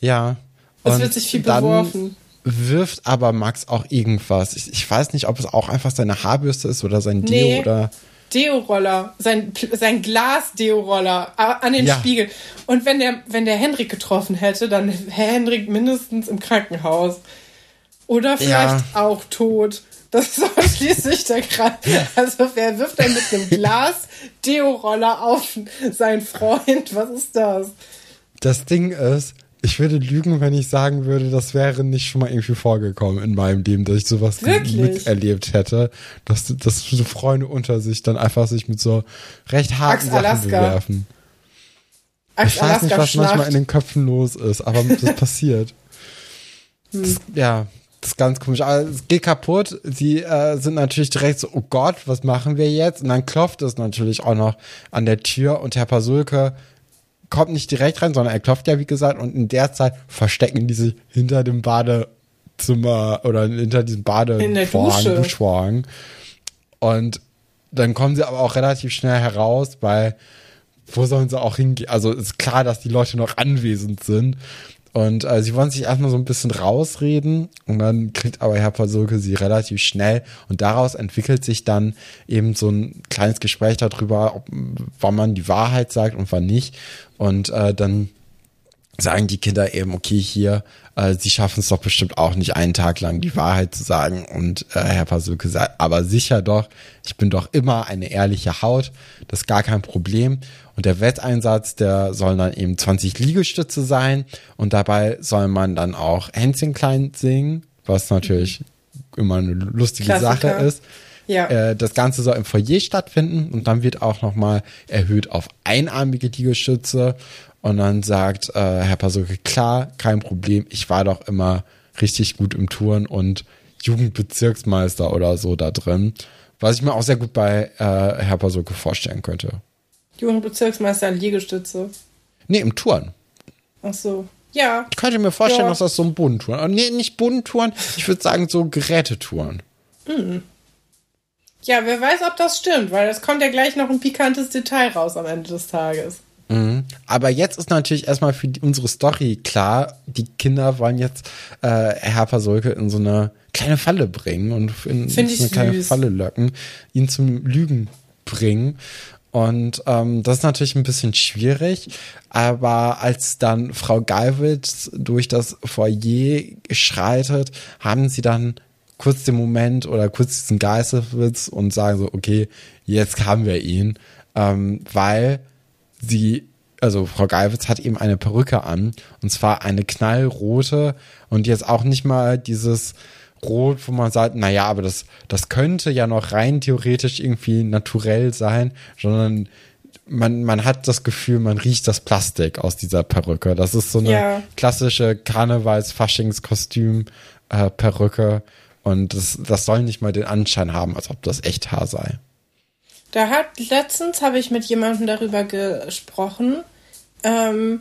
Ja. Es wird sich viel dann beworfen. Wirft aber Max auch irgendwas. Ich, ich weiß nicht, ob es auch einfach seine Haarbürste ist oder sein Deo Nee. oder. Deo-Roller, sein, sein Glas-Deo-Roller an den Ja. Spiegel. Und wenn der, wenn der Henrik getroffen hätte, dann wäre Henrik mindestens im Krankenhaus. Oder vielleicht auch tot. Das [laughs] ist auch schließlich der Kreis. Also wer wirft denn mit einem [laughs] Glas-Deo-Roller auf seinen Freund? Was ist das? Das Ding ist, ich würde lügen, wenn ich sagen würde, das wäre nicht schon mal irgendwie vorgekommen in meinem Leben, dass ich sowas Wirklich? miterlebt hätte, dass, dass so Freunde unter sich dann einfach sich mit so recht harten Sachen Alaska. bewerfen. Axt Ich weiß nicht, was manchmal Alaska-Schlacht. in den Köpfen los ist, aber [laughs] das passiert. Hm. Das, ja, das ist ganz komisch. Aber es geht kaputt. Sie äh, sind natürlich direkt so, oh Gott, was machen wir jetzt? Und dann klopft es natürlich auch noch an der Tür und Herr Pasulke kommt nicht direkt rein, sondern er klopft ja, wie gesagt, und in der Zeit verstecken die sich hinter dem Badezimmer oder hinter diesem Badevorhang. Duschvorhang. Und dann kommen sie aber auch relativ schnell heraus, weil wo sollen sie auch hingehen? Also ist klar, dass die Leute noch anwesend sind. Und äh, sie wollen sich erstmal so ein bisschen rausreden und dann kriegt aber Herr Pasulke sie relativ schnell und daraus entwickelt sich dann eben so ein kleines Gespräch darüber, ob, wann man die Wahrheit sagt und wann nicht. Und äh, dann sagen die Kinder eben, okay, hier, äh, sie schaffen es doch bestimmt auch nicht einen Tag lang die Wahrheit zu sagen. Und äh, Herr Pasulke sagt, aber sicher doch, ich bin doch immer eine ehrliche Haut, das ist gar kein Problem. Und der Wetteinsatz, der soll dann eben 20 Liegestütze sein. Und dabei soll man dann auch Hänschen klein singen, was natürlich immer eine lustige Klassiker. Sache ist. Ja. Äh, das Ganze soll im Foyer stattfinden und dann wird auch nochmal erhöht auf einarmige Liegestütze. Und dann sagt äh, Herr Pasulke, klar, kein Problem, ich war doch immer richtig gut im Touren und Jugendbezirksmeister oder so da drin. Was ich mir auch sehr gut bei äh, Herr Pasulke vorstellen könnte. Jugendbezirksmeister Liegestütze. Nee, im Touren. Ach so. Ja. Ich könnte mir vorstellen, Ja. dass das so ein Bodentouren. äh, Nee, nicht Bodentouren, ich würde sagen so Gerätetouren. Ja, wer weiß, ob das stimmt, weil es kommt ja gleich noch ein pikantes Detail raus am Ende des Tages. Mhm. Aber jetzt ist natürlich erstmal für die, unsere Story klar, die Kinder wollen jetzt äh, Herr Pasulke in so eine kleine Falle bringen und in Find so eine kleine süß. Falle locken, ihn zum Lügen bringen. Und ähm, das ist natürlich ein bisschen schwierig, aber als dann Frau Geiwitz durch das Foyer schreitet, haben sie dann kurz den Moment oder kurz diesen Geisteswitz und sagen so, okay, jetzt haben wir ihn, ähm, weil sie, also Frau Geiwitz hat eben eine Perücke an und zwar eine knallrote und jetzt auch nicht mal dieses Rot, wo man sagt, naja, aber das, das könnte ja noch rein theoretisch irgendwie naturell sein, sondern man, man hat das Gefühl, man riecht das Plastik aus dieser Perücke. Das ist so eine Ja. klassische Karnevals-Faschings-Kostüm-Perücke und das, das soll nicht mal den Anschein haben, als ob das echt Haar sei. Da hat letztens habe ich mit jemandem darüber gesprochen ähm,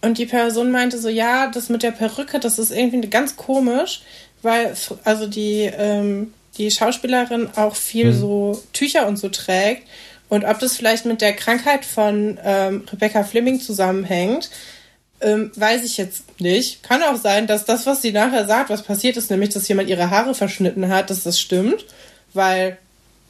und die Person meinte so, ja, das mit der Perücke, das ist irgendwie ganz komisch, weil also die ähm, die Schauspielerin auch viel so Tücher und so trägt und ob das vielleicht mit der Krankheit von ähm, Rebecca Fleming zusammenhängt, ähm, weiß ich jetzt nicht. Kann auch sein, dass das, was sie nachher sagt, was passiert ist, nämlich, dass jemand ihre Haare verschnitten hat, dass das stimmt, weil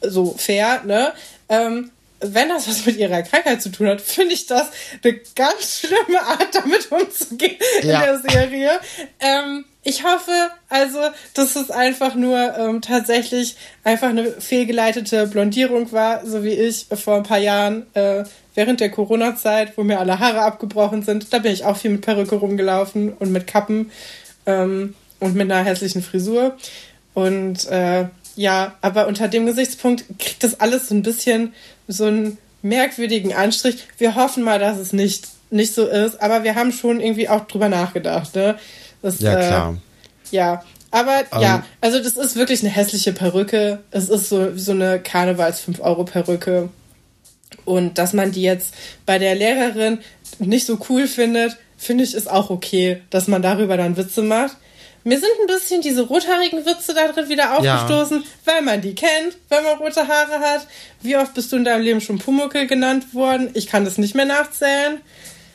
so fair, ne? Ähm, wenn das was mit ihrer Krankheit zu tun hat, finde ich das eine ganz schlimme Art, damit umzugehen Ja. in der Serie. Ähm, ich hoffe also, dass es einfach nur ähm, tatsächlich einfach eine fehlgeleitete Blondierung war, so wie ich vor ein paar Jahren äh, während der Corona-Zeit, wo mir alle Haare abgebrochen sind. Da bin ich auch viel mit Perücke rumgelaufen und mit Kappen ähm, und mit einer hässlichen Frisur. Und äh, ja, aber unter dem Gesichtspunkt kriegt das alles so ein bisschen so einen merkwürdigen Anstrich. Wir hoffen mal, dass es nicht, nicht so ist, aber wir haben schon irgendwie auch drüber nachgedacht. Ne? Das, Ja, äh, klar. ja, aber Ähm. ja, also das ist wirklich eine hässliche Perücke. Es ist so, so eine Karnevals 5-Euro-Perücke. Und dass man die jetzt bei der Lehrerin nicht so cool findet, finde ich, ist auch okay, dass man darüber dann Witze macht. Mir sind ein bisschen diese rothaarigen Witze da drin wieder aufgestoßen, weil man die kennt, wenn man rote Haare hat. Wie oft bist du in deinem Leben schon Pumuckel genannt worden? Ich kann das nicht mehr nachzählen.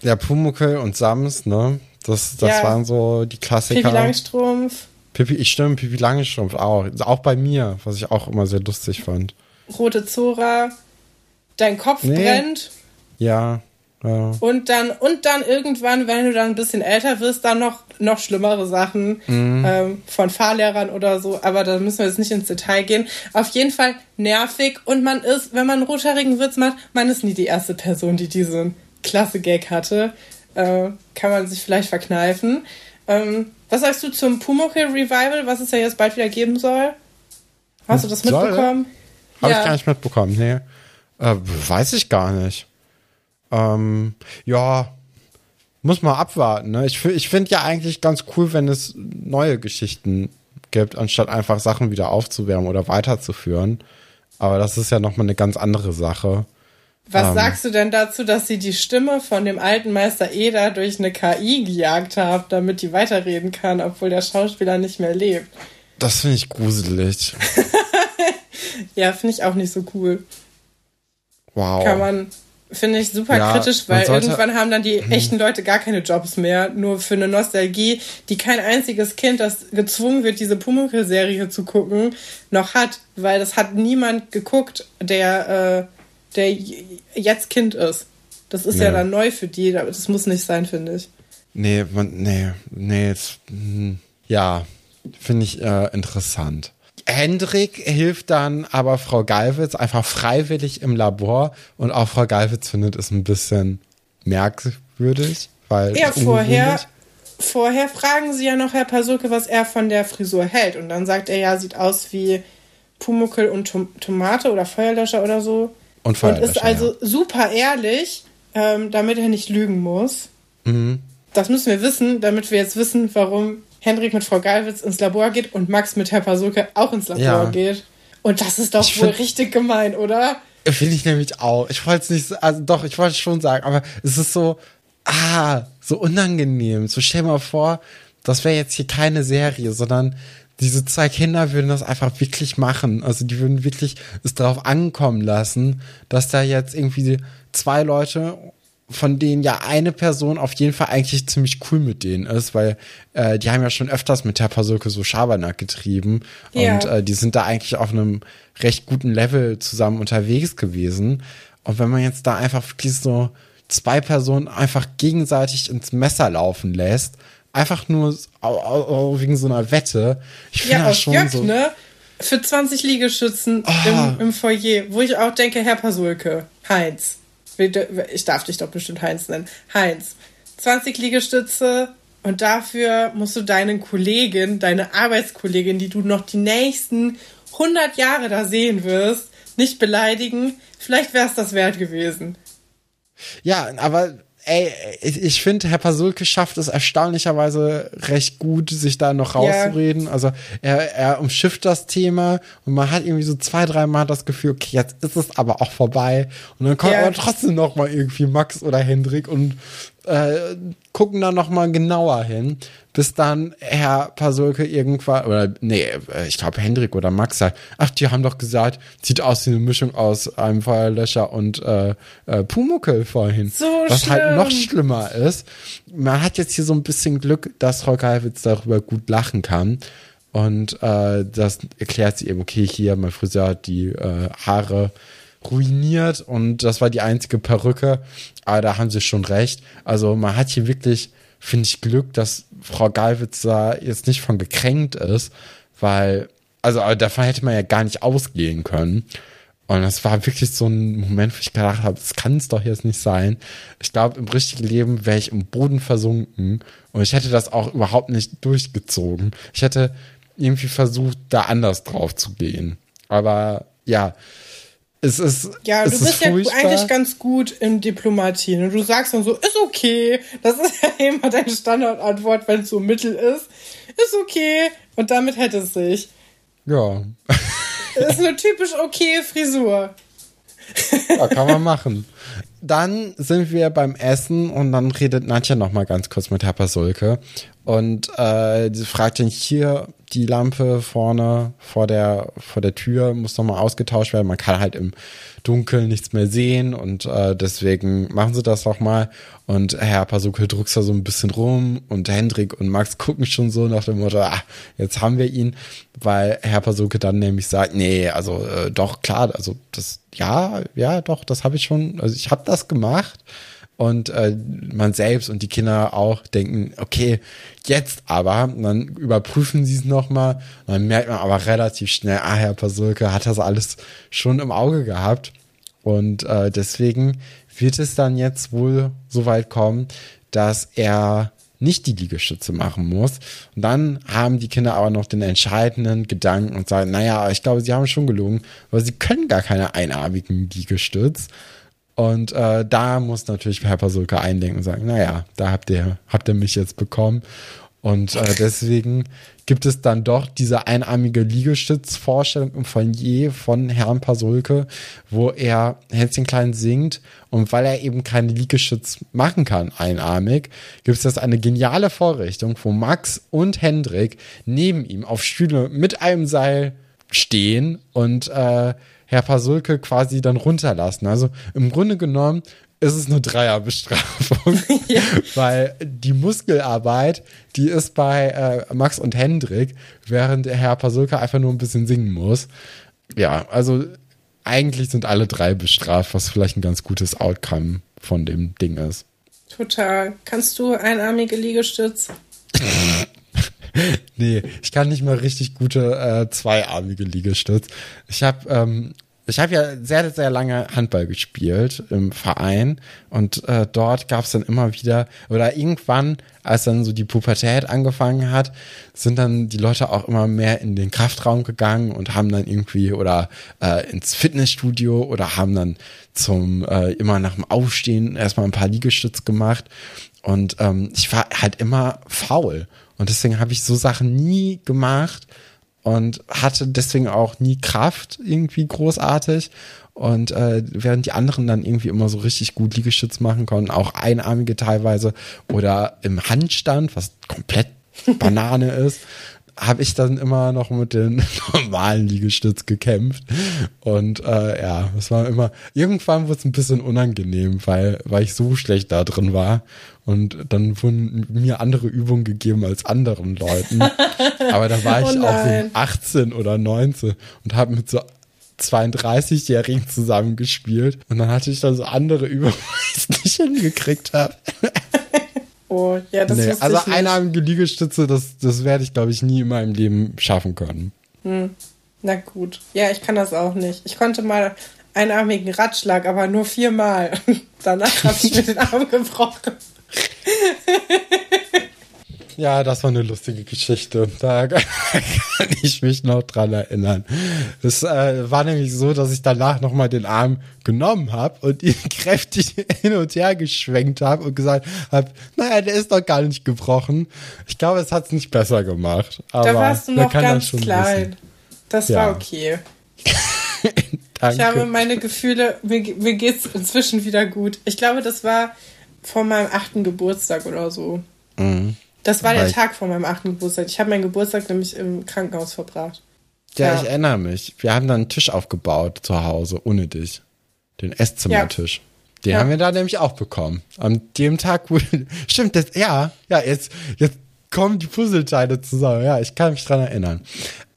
Ja, Pumuckel und Sams, ne? Das, das Ja. waren so die Klassiker. Pippi Langstrumpf, Pippi, ich stimme, Pippi Langstrumpf auch. Auch bei mir, was ich auch immer sehr lustig fand. rote Zora, dein Kopf Nee. brennt. Ja, ja. Und dann, und dann irgendwann, wenn du dann ein bisschen älter wirst, dann noch, noch schlimmere Sachen ähm, von Fahrlehrern oder so. Aber da müssen wir jetzt nicht ins Detail gehen. Auf jeden Fall nervig. Und man ist, wenn man einen rothaarigen Witz macht, man ist nie die erste Person, die diesen klasse Gag hatte. Äh, kann man sich vielleicht verkneifen. Ähm, was sagst du zum Pumuckl Revival, was es ja jetzt bald wieder geben soll? Hast du das Soll? mitbekommen? Habe Ja. ich gar nicht mitbekommen, nee. Äh, weiß ich gar nicht. Ähm, ja, muss mal abwarten. Ne? Ich, ich finde ja eigentlich ganz cool, wenn es neue Geschichten gibt, anstatt einfach Sachen wieder aufzuwärmen oder weiterzuführen. Aber das ist ja nochmal eine ganz andere Sache. Was Ähm. sagst du denn dazu, dass sie die Stimme von dem alten Meister Eder durch eine KI gejagt haben, damit die weiterreden kann, obwohl der Schauspieler nicht mehr lebt? Das finde ich gruselig. [laughs] Ja, finde ich auch nicht so cool. Wow. Kann man, finde ich super Ja, kritisch, weil sollte- irgendwann haben dann die echten Leute gar keine Jobs mehr, nur für eine Nostalgie, die kein einziges Kind, das gezwungen wird, diese Pumuckl-Serie zu gucken, noch hat, weil das hat niemand geguckt, der, äh, der jetzt Kind ist. Das ist ja, Ja. dann neu für die, aber das muss nicht sein, finde ich. Nee, man, nee, nee, jetzt, hm, ja, finde ich äh, interessant. Hendrik hilft dann aber Frau Galwitz einfach freiwillig im Labor und auch Frau Galwitz findet es ein bisschen merkwürdig, weil Ja, vorher, vorher fragen sie ja noch Herr Pasulke, was er von der Frisur hält. Und dann sagt er ja, sieht aus wie Pumuckel und Tom Tomate oder Feuerlöscher oder so. Und Feuerlöscher, ist also super ehrlich, ähm, damit er nicht lügen muss. Mhm. Das müssen wir wissen, damit wir jetzt wissen, warum Hendrik mit Frau Galwitz ins Labor geht und Max mit Herr Pasulke auch ins Labor Ja. geht. Und das ist doch Ich wohl richtig gemein, oder? Finde ich nämlich auch. Ich wollte es nicht, so- also doch, ich wollte es schon sagen, aber es ist so, ah, so unangenehm. So stell mal vor, das wäre jetzt hier keine Serie, sondern diese zwei Kinder würden das einfach wirklich machen. Also die würden wirklich es darauf ankommen lassen, dass da jetzt irgendwie zwei Leute, von denen ja eine Person auf jeden Fall eigentlich ziemlich cool mit denen ist, weil äh, die haben ja schon öfters mit der Pasulke so Schabernack getrieben Ja. und äh, die sind da eigentlich auf einem recht guten Level zusammen unterwegs gewesen. Und wenn man jetzt da einfach wirklich so zwei Personen einfach gegenseitig ins Messer laufen lässt, einfach nur wegen so einer Wette, ich Ja, aus schon Jöck, so. ne? Für 20 Liegestützen Ah. im, im Foyer, wo ich auch denke, Herr Pasulke, Heinz. Ich darf dich doch bestimmt Heinz nennen. Heinz, 20 Liegestütze und dafür musst du deine Kollegin, deine Arbeitskollegin, die du noch die nächsten 100 Jahre da sehen wirst, nicht beleidigen. Vielleicht wäre es das wert gewesen. Ja, aber ey, ich, ich finde, Herr Pasulke schafft es erstaunlicherweise recht gut, sich da noch Ja. rauszureden. Also er, er umschifft das Thema und man hat irgendwie so zwei, drei Mal das Gefühl, okay, jetzt ist es aber auch vorbei. Und dann kommt Ja. aber trotzdem noch mal irgendwie Max oder Hendrik und äh, gucken da noch mal genauer hin, bis dann Herr Pasulke irgendwann, oder nee, äh, ich glaube Hendrik oder Max sagt, ach, die haben doch gesagt, sieht aus wie eine Mischung aus einem Feuerlöscher und äh, äh, Pumuckel vorhin. So was halt schlimm. noch schlimmer ist. Man hat jetzt hier so ein bisschen Glück, dass Frau Kalwitz darüber gut lachen kann. Und äh, das erklärt sie eben, okay, hier, mein Friseur hat die äh, Haare ruiniert und das war die einzige Perücke. Aber da haben sie schon recht. Also man hat hier wirklich, finde ich, Glück, dass Frau Galwitz da jetzt nicht von gekränkt ist, weil, also davon hätte man ja gar nicht ausgehen können. Und das war wirklich so ein Moment, wo ich gedacht habe, das kann es doch jetzt nicht sein. Ich glaube, im richtigen Leben wäre ich im Boden versunken und ich hätte das auch überhaupt nicht durchgezogen. Ich hätte irgendwie versucht, da anders drauf zu gehen. Aber ja, es ist. Ja, du ist bist ja furchtbar. eigentlich ganz gut in Diplomatie. Ne? Du sagst dann so, ist okay. Das ist [laughs] ja immer deine Standardantwort, wenn es so mittel ist. Ist okay. Und damit hätte es sich. Ja. Das [laughs] ist eine typisch okay Frisur. Ja, kann man machen. Dann sind wir beim Essen und dann redet Nadja noch mal ganz kurz mit Herr Pasulke und äh, sie fragt ihn hier die Lampe vorne vor der vor der Tür muss noch mal ausgetauscht werden. Man kann halt im Dunkeln nichts mehr sehen und äh, deswegen machen sie das noch mal. Und Herr Pasulke druckst da so ein bisschen rum und Hendrik und Max gucken schon so nach dem Motto, ah, jetzt haben wir ihn, weil Herr Pasulke dann nämlich sagt, nee, also äh, doch klar, also das ja, ja, doch, das habe ich schon, also ich habe das gemacht und äh, man selbst und die Kinder auch denken, okay, jetzt aber, und dann überprüfen sie es nochmal, dann merkt man aber relativ schnell, ah, Herr Pasulke hat das alles schon im Auge gehabt und äh, deswegen wird es dann jetzt wohl so weit kommen, dass er nicht die Liegestütze machen muss. Und dann haben die Kinder aber noch den entscheidenden Gedanken und sagen, naja, ich glaube, sie haben schon gelogen, weil sie können gar keine einarmigen Liegestütz. Und äh, da muss natürlich Herr Pasulka einlenken und sagen, naja, da habt ihr, habt ihr mich jetzt bekommen. Und äh, deswegen gibt es dann doch diese einarmige Liegestützvorstellung im Foyer von Herrn Pasulke, wo er Hänschen klein singt. Und weil er eben keine Liegestütz machen kann, einarmig, gibt es jetzt eine geniale Vorrichtung, wo Max und Hendrik neben ihm auf Stühle mit einem Seil stehen und äh, Herr Pasulke quasi dann runterlassen. Also im Grunde genommen ist es eine Dreierbestrafung, [laughs] ja. weil die Muskelarbeit, die ist bei äh, Max und Hendrik, während Herr Pasulka einfach nur ein bisschen singen muss. Ja, also eigentlich sind alle drei bestraft, was vielleicht ein ganz gutes Outcome von dem Ding ist. Total. Kannst du einarmige Liegestütz? [laughs] [laughs] nee, ich kann nicht mal richtig gute äh, zweiarmige Liegestütz. Ich habe ähm, ich habe ja sehr, sehr lange Handball gespielt im Verein und äh, dort gab es dann immer wieder, oder irgendwann, als dann so die Pubertät angefangen hat, sind dann die Leute auch immer mehr in den Kraftraum gegangen und haben dann irgendwie oder äh, ins Fitnessstudio oder haben dann zum äh, immer nach dem Aufstehen erstmal ein paar Liegestütz gemacht. Und ähm, ich war halt immer faul. Und deswegen habe ich so Sachen nie gemacht und hatte deswegen auch nie Kraft irgendwie großartig. Und äh, während die anderen dann irgendwie immer so richtig gut Liegestütz machen konnten, auch einarmige teilweise oder im Handstand, was komplett Banane [laughs] ist, habe ich dann immer noch mit den [laughs] normalen Liegestütz gekämpft. Und äh, ja, es war immer, irgendwann wurde es ein bisschen unangenehm, weil, weil ich so schlecht da drin war. Und dann wurden mir andere Übungen gegeben als anderen Leuten. [laughs] Aber da war ich oh auch so 18 oder 19 und habe mit so 32-Jährigen zusammengespielt. Und dann hatte ich dann so andere Übungen, [laughs] die ich nicht hingekriegt habe. [laughs] Oh, ja, das nee, Also einarmige Liegestütze, das, das werde ich, glaube ich, nie in meinem Leben schaffen können. Hm. Na gut. Ja, ich kann das auch nicht. Ich konnte mal einarmigen Ratschlag, aber nur viermal. Danach habe ich mir den Arm gebrochen. [laughs] Ja, das war eine lustige Geschichte. Da [laughs] kann ich mich noch dran erinnern. Es äh, war nämlich so, dass ich danach nochmal den Arm genommen habe und ihn [laughs] kräftig hin und her geschwenkt habe und gesagt habe, naja, der ist doch gar nicht gebrochen. Ich glaube, es hat es nicht besser gemacht. Aber da warst du noch ganz klein. Wissen. Das ja. war okay. ich habe meine Gefühle, mir, mir geht's inzwischen wieder gut. Ich glaube, das war vor meinem achten Geburtstag oder so. Mhm. Das war der Tag vor meinem achten Geburtstag. Ich habe meinen Geburtstag nämlich im Krankenhaus verbracht. Ja, ja, ich erinnere mich. Wir haben dann einen Tisch aufgebaut zu Hause, ohne dich. Den Esszimmertisch. Ja. Den ja. haben wir da nämlich auch bekommen. An dem Tag, wo. [laughs] Stimmt, das, ja, ja, jetzt, jetzt kommen die Puzzleteile zusammen. Ja, ich kann mich dran erinnern.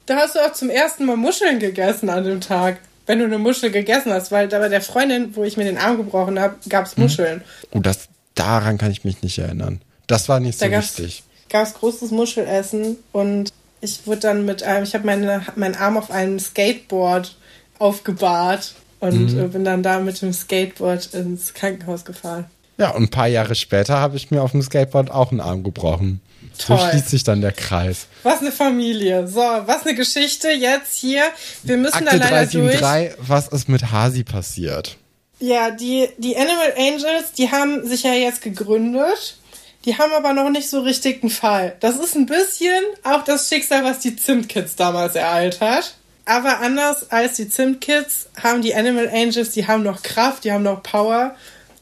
Da hast du auch zum ersten Mal Muscheln gegessen an dem Tag. Wenn du eine Muschel gegessen hast, weil da bei der Freundin, wo ich mir den Arm gebrochen habe, gab es mhm. Muscheln. Oh, das, daran kann ich mich nicht erinnern. Das war nicht so da wichtig. Gab es großes Muschelessen und ich wurde dann mit einem, ich habe meine, meinen Arm auf einem Skateboard aufgebahrt und mhm. Äh, bin dann da mit dem Skateboard ins Krankenhaus gefahren. Ja, und ein paar Jahre später habe ich mir auf dem Skateboard auch einen Arm gebrochen. Toll. So schließt sich dann der Kreis. Was eine Familie. So, was eine Geschichte jetzt hier. Wir müssen Akte da leider 373, durch. Was ist mit Hasi passiert? Ja, die, die Animal Angels, die haben sich ja jetzt gegründet die haben aber noch nicht so richtig einen Fall. Das ist ein bisschen auch das Schicksal, was die Zimtkids damals ereilt hat. Aber anders als die Zimtkids haben die Animal Angels, die haben noch Kraft, die haben noch Power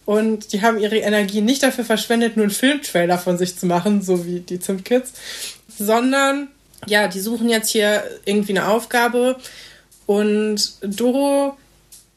und die haben ihre Energie nicht dafür verschwendet, nur einen Filmtrailer von sich zu machen, so wie die Zimtkids, sondern ja, die suchen jetzt hier irgendwie eine Aufgabe und Doro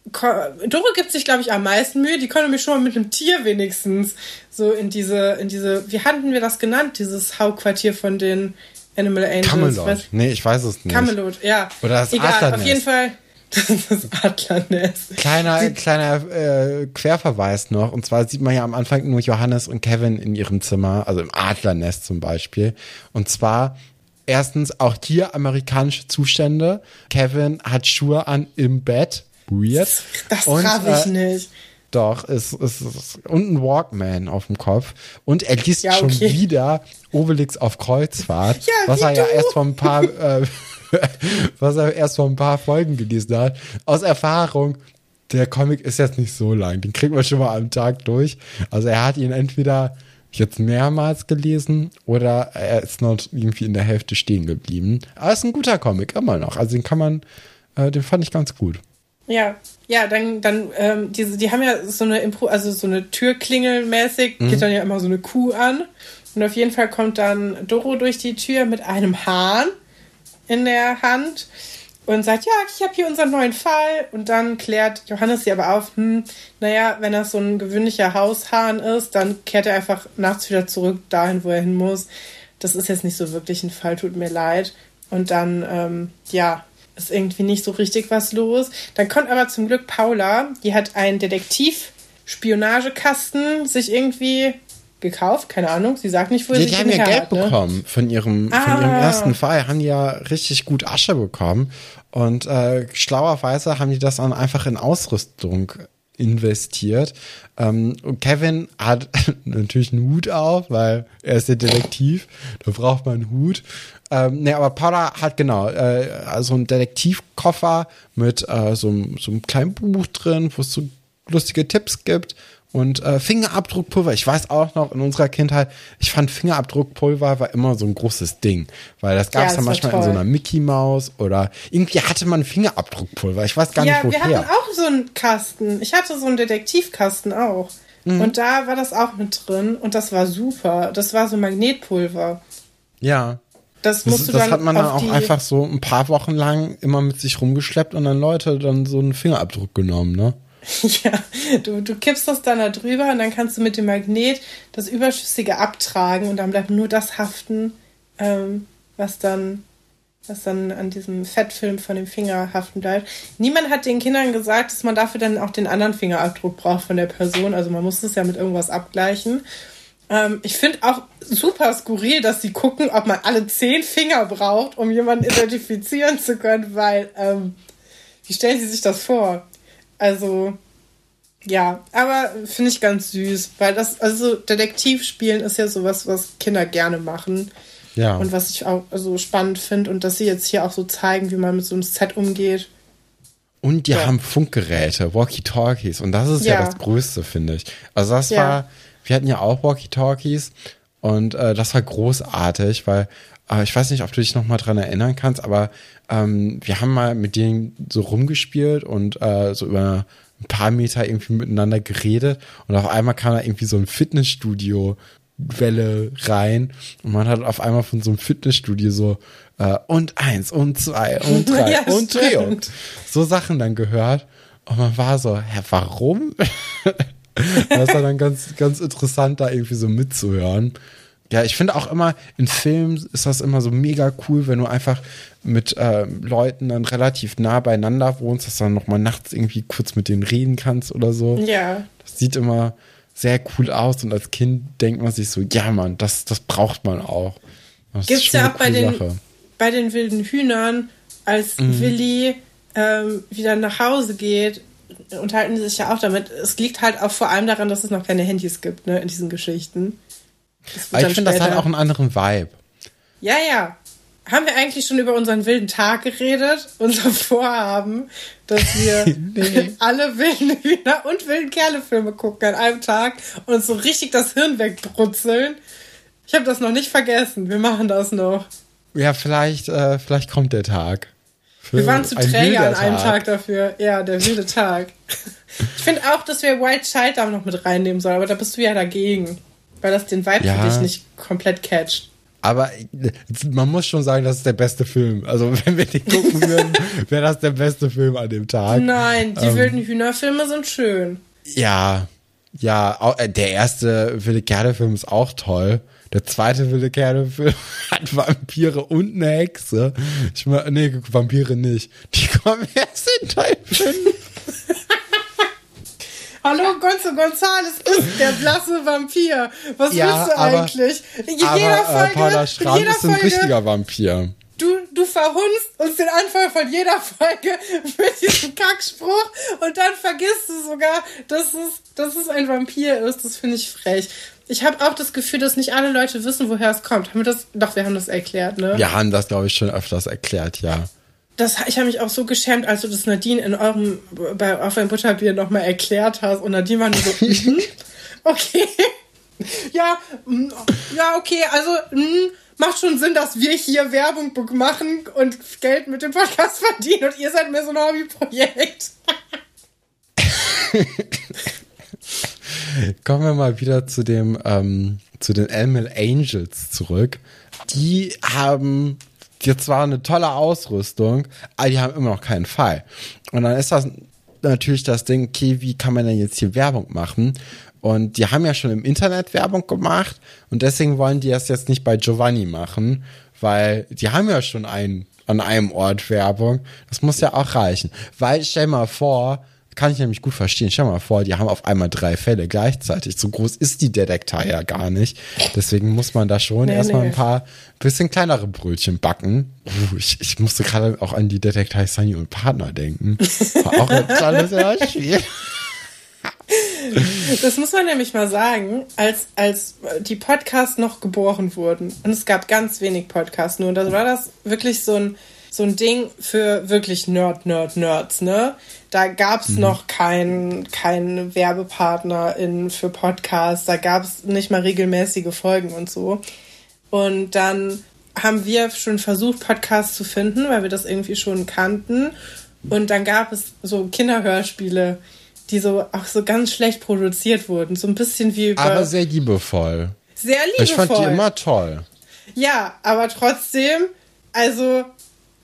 Doro gibt sich, glaube ich, am meisten Mühe. Die konnte mich schon mal mit einem Tier wenigstens so in diese, in diese, wie hatten wir das genannt, dieses Hauptquartier von den Animal Angels? Camelot. Weiß, nee, ich weiß es nicht. Camelot, ja. Oder das Egal, Adlernest. auf jeden Fall. [laughs] Das ist das Adlernest. Kleiner, kleiner äh, Querverweis noch. Und zwar sieht man ja am Anfang nur Johannes und Kevin in ihrem Zimmer, also im Adlernest zum Beispiel. Und zwar erstens auch hier amerikanische Zustände. Kevin hat Schuhe an im Bett weird. Das traf ich äh, nicht. Doch, es ist, und ein Walkman auf dem Kopf. Und er liest ja, okay. schon wieder Obelix auf Kreuzfahrt, ja, was er du. ja erst vor ein paar, äh, [laughs] was er erst vor ein paar Folgen gelesen hat. Aus Erfahrung, der Comic ist jetzt nicht so lang. Den kriegt man schon mal am Tag durch. Also er hat ihn entweder jetzt mehrmals gelesen oder er ist noch irgendwie in der Hälfte stehen geblieben. Aber es ist ein guter Comic, immer noch. Also den kann man, äh, den fand ich ganz gut. Ja, ja, dann, dann, ähm, diese, die haben ja so eine Impro, also so eine Türklingel mäßig, mhm. geht dann ja immer so eine Kuh an. Und auf jeden Fall kommt dann Doro durch die Tür mit einem Hahn in der Hand. und sagt, ja, ich habe hier unseren neuen Fall. Und dann klärt Johannes sie aber auf, hm, naja, wenn das so ein gewöhnlicher Haushahn ist, dann kehrt er einfach nachts wieder zurück dahin, wo er hin muss. Das ist jetzt nicht so wirklich ein Fall, tut mir leid. Und dann, ähm, ja, ist irgendwie nicht so richtig was los. Dann kommt aber zum Glück Paula, die hat einen Detektiv-Spionagekasten sich irgendwie gekauft, keine Ahnung. Sie sagt nicht, wo sie die haben ja Geld herhat, ne? bekommen von ihrem, von Ah. ihrem ersten Fall, haben ja richtig gut Asche bekommen. Und äh, schlauerweise haben die das dann einfach in Ausrüstung investiert. Ähm, und Kevin hat [laughs] natürlich einen Hut auf, weil er ist der Detektiv. Da braucht man einen Hut. Ähm, nee, aber Paula hat genau äh, also einen Detektivkoffer mit äh, so, einem- so einem kleinen Buch drin, wo es so lustige Tipps gibt. Und äh, Fingerabdruckpulver, ich weiß auch noch in unserer Kindheit, ich fand Fingerabdruckpulver war immer so ein großes Ding, weil das gab Ja, es das dann manchmal in so einer Mickey Maus oder irgendwie hatte man Fingerabdruckpulver, ich weiß gar Ja, nicht wir hatten woher. auch so einen Kasten. Ich hatte so einen Detektivkasten auch. Mhm. Und da war das auch mit drin und das war super. Das war so Magnetpulver. Ja. Das Das, musst du das dann hat man dann auch einfach so ein paar Wochen lang immer mit sich rumgeschleppt und dann Leute dann so einen Fingerabdruck genommen, ne? [laughs] Ja, du, du kippst das dann da drüber und dann kannst du mit dem Magnet das Überschüssige abtragen und dann bleibt nur das haften, ähm, was dann was dann an diesem Fettfilm von dem Finger haften bleibt. Niemand hat den Kindern gesagt, dass man dafür dann auch den anderen Fingerabdruck braucht von der Person. Also man muss das ja mit irgendwas abgleichen. Ähm, ich finde auch super skurril, dass sie gucken, ob man alle zehn Finger braucht, um jemanden identifizieren zu können, weil ähm, wie stellen sie sich das vor? Also, ja, aber finde ich ganz süß, weil das, also Detektivspielen ist ja sowas, was Kinder gerne machen. Ja. Und was ich auch so spannend finde und dass sie jetzt hier auch so zeigen, wie man mit so einem Set umgeht. Und die Ja. haben Funkgeräte, Walkie-Talkies. Und das ist ja. Ja. das Größte, finde ich. Also das Ja. war, wir hatten ja auch Walkie-Talkies und äh, das war großartig, weil äh, ich weiß nicht, ob du dich noch mal dran erinnern kannst, aber ähm, wir haben mal mit denen so rumgespielt und äh, so über ein paar Meter irgendwie miteinander geredet und auf einmal kam da irgendwie so ein Fitnessstudio Welle rein und man hat auf einmal von so einem Fitnessstudio so äh, und eins und zwei und [laughs] drei Ja, und. Drehung so Sachen dann gehört und man war so, hä, warum? [laughs] [laughs] das war dann ganz, ganz interessant, da irgendwie so mitzuhören. Ja, ich finde auch immer, in Filmen ist das immer so mega cool, wenn du einfach mit ähm, Leuten dann relativ nah beieinander wohnst, dass du dann nochmal nachts irgendwie kurz mit denen reden kannst oder so. Ja, Das sieht immer sehr cool aus und als Kind denkt man sich so, ja Mann, das, das braucht man auch. Das Gibt's ja auch bei den, Sache. bei den wilden Hühnern, als Mhm. Willi ähm, wieder nach Hause geht, unterhalten sich ja auch damit. Es liegt halt auch vor allem daran, dass es noch keine Handys gibt, ne, in diesen Geschichten. Aber ich finde, das hat auch einen anderen Vibe. Ja, ja. Haben wir eigentlich schon über unseren wilden Tag geredet? [laughs] Unser Vorhaben, dass wir [laughs] Nee. alle wilden Hühner und wilden Kerle-Filme gucken an einem Tag und uns so richtig das Hirn wegbrutzeln. Ich habe das noch nicht vergessen. Wir machen das noch. Ja, vielleicht, äh, vielleicht kommt der Tag. Wir waren zu träge an einem Tag dafür. Ja, der wilde Tag. Ich finde auch, dass wir White Child da noch mit reinnehmen sollen, aber da bist du ja dagegen. Weil das den Vibe Ja. für dich nicht komplett catcht. Aber man muss schon sagen, das ist der beste Film. Also [laughs] wenn wir den gucken würden, [laughs] wäre das der beste Film an dem Tag. Nein, die Ähm. wilden Hühnerfilme sind schön. Ja, ja, äh, der erste Wilde Kerle-Film ist auch toll. Der zweite Wilde Kerle-Film [laughs] hat Vampire und eine Hexe. Ich meine, nee, Vampire nicht. Die kommen erst in Teil 5. [laughs] Hallo, Gonzo Gonzales ist der blasse Vampir. Was Ja, willst du aber- eigentlich? In Aber jeder äh, Folge, Paula in Strand jeder ist ein Folge, richtiger Vampir. du, du verhunzt uns den Anfang von jeder Folge [laughs] mit diesem Kackspruch und dann vergisst du sogar, dass es, dass es ein Vampir ist. Das finde ich frech. Ich habe auch das Gefühl, dass nicht alle Leute wissen, woher es kommt. Haben wir das? Doch, wir haben das erklärt, ne? Wir haben das, glaube ich, schon öfters erklärt, ja. Das, ich habe mich auch so geschämt, als du das Nadine in eurem, bei, auf ein Butterbier nochmal erklärt hast. Und Nadine war nur so, [laughs] mhm, okay. Ja, mm, ja, okay, also mm, macht schon Sinn, dass wir hier Werbung machen und Geld mit dem Podcast verdienen und ihr seid mir so ein Hobbyprojekt. [laughs] Kommen wir mal wieder zu dem, ähm, zu den Elmel Angels zurück. Die haben die zwar eine tolle Ausrüstung, aber die haben immer noch keinen Fall. Und dann ist das natürlich das Ding, okay, wie kann man denn jetzt hier Werbung machen? Und die haben ja schon im Internet Werbung gemacht und deswegen wollen die das jetzt nicht bei Giovanni machen, weil die haben ja schon einen an einem Ort Werbung. Das muss ja auch reichen. Weil stell mal vor, kann ich nämlich gut verstehen. Stell mal vor, die haben auf einmal drei Fälle gleichzeitig. So groß ist die Detektei ja gar nicht. Deswegen muss man da schon nee, erstmal nee. ein paar bisschen kleinere Brötchen backen. Uh, ich, ich musste gerade auch an die Detektei Sunny und Partner denken. War auch ein tolles Hörspiel. Das muss man nämlich mal sagen, als, als die Podcasts noch geboren wurden, und es gab ganz wenig Podcasts nur, da war das wirklich so ein, so ein Ding für wirklich Nerd, Nerd, Nerds, ne? Da gab's mhm. noch keinen kein Werbepartner in, für Podcasts, da gab's nicht mal regelmäßige Folgen und so. Und dann haben wir schon versucht, Podcasts zu finden, weil wir das irgendwie schon kannten. Und dann gab es so Kinderhörspiele, die so auch so ganz schlecht produziert wurden. So ein bisschen wie. Aber sehr liebevoll. Sehr liebevoll. Ich fand die immer toll. Ja, aber trotzdem, also,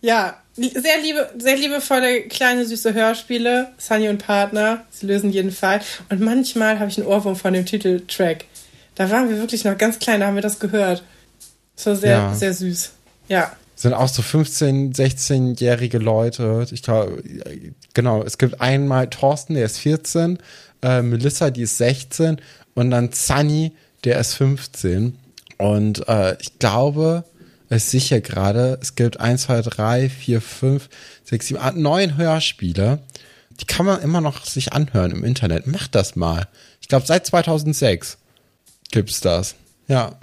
ja, sehr liebe, sehr liebevolle kleine süße Hörspiele. Sunny und Partner, sie lösen jeden Fall. Und manchmal habe ich einen Ohrwurm von dem Titeltrack. Da waren wir wirklich noch ganz klein, da haben wir das gehört. Das war sehr, ja. sehr süß. Ja sind auch so 15, 16-jährige Leute. Ich glaube, genau, es gibt einmal Thorsten, der ist 14, äh, Melissa, die ist 16 und dann Sunny, der ist 15. Und äh, ich glaube, es sicher gerade, es gibt 1, 2, 3, 4, 5, 6, 7, 8, 9 Hörspiele. Die kann man immer noch sich anhören im Internet. Macht das mal. Ich glaube, seit 2006 gibt's das. Ja.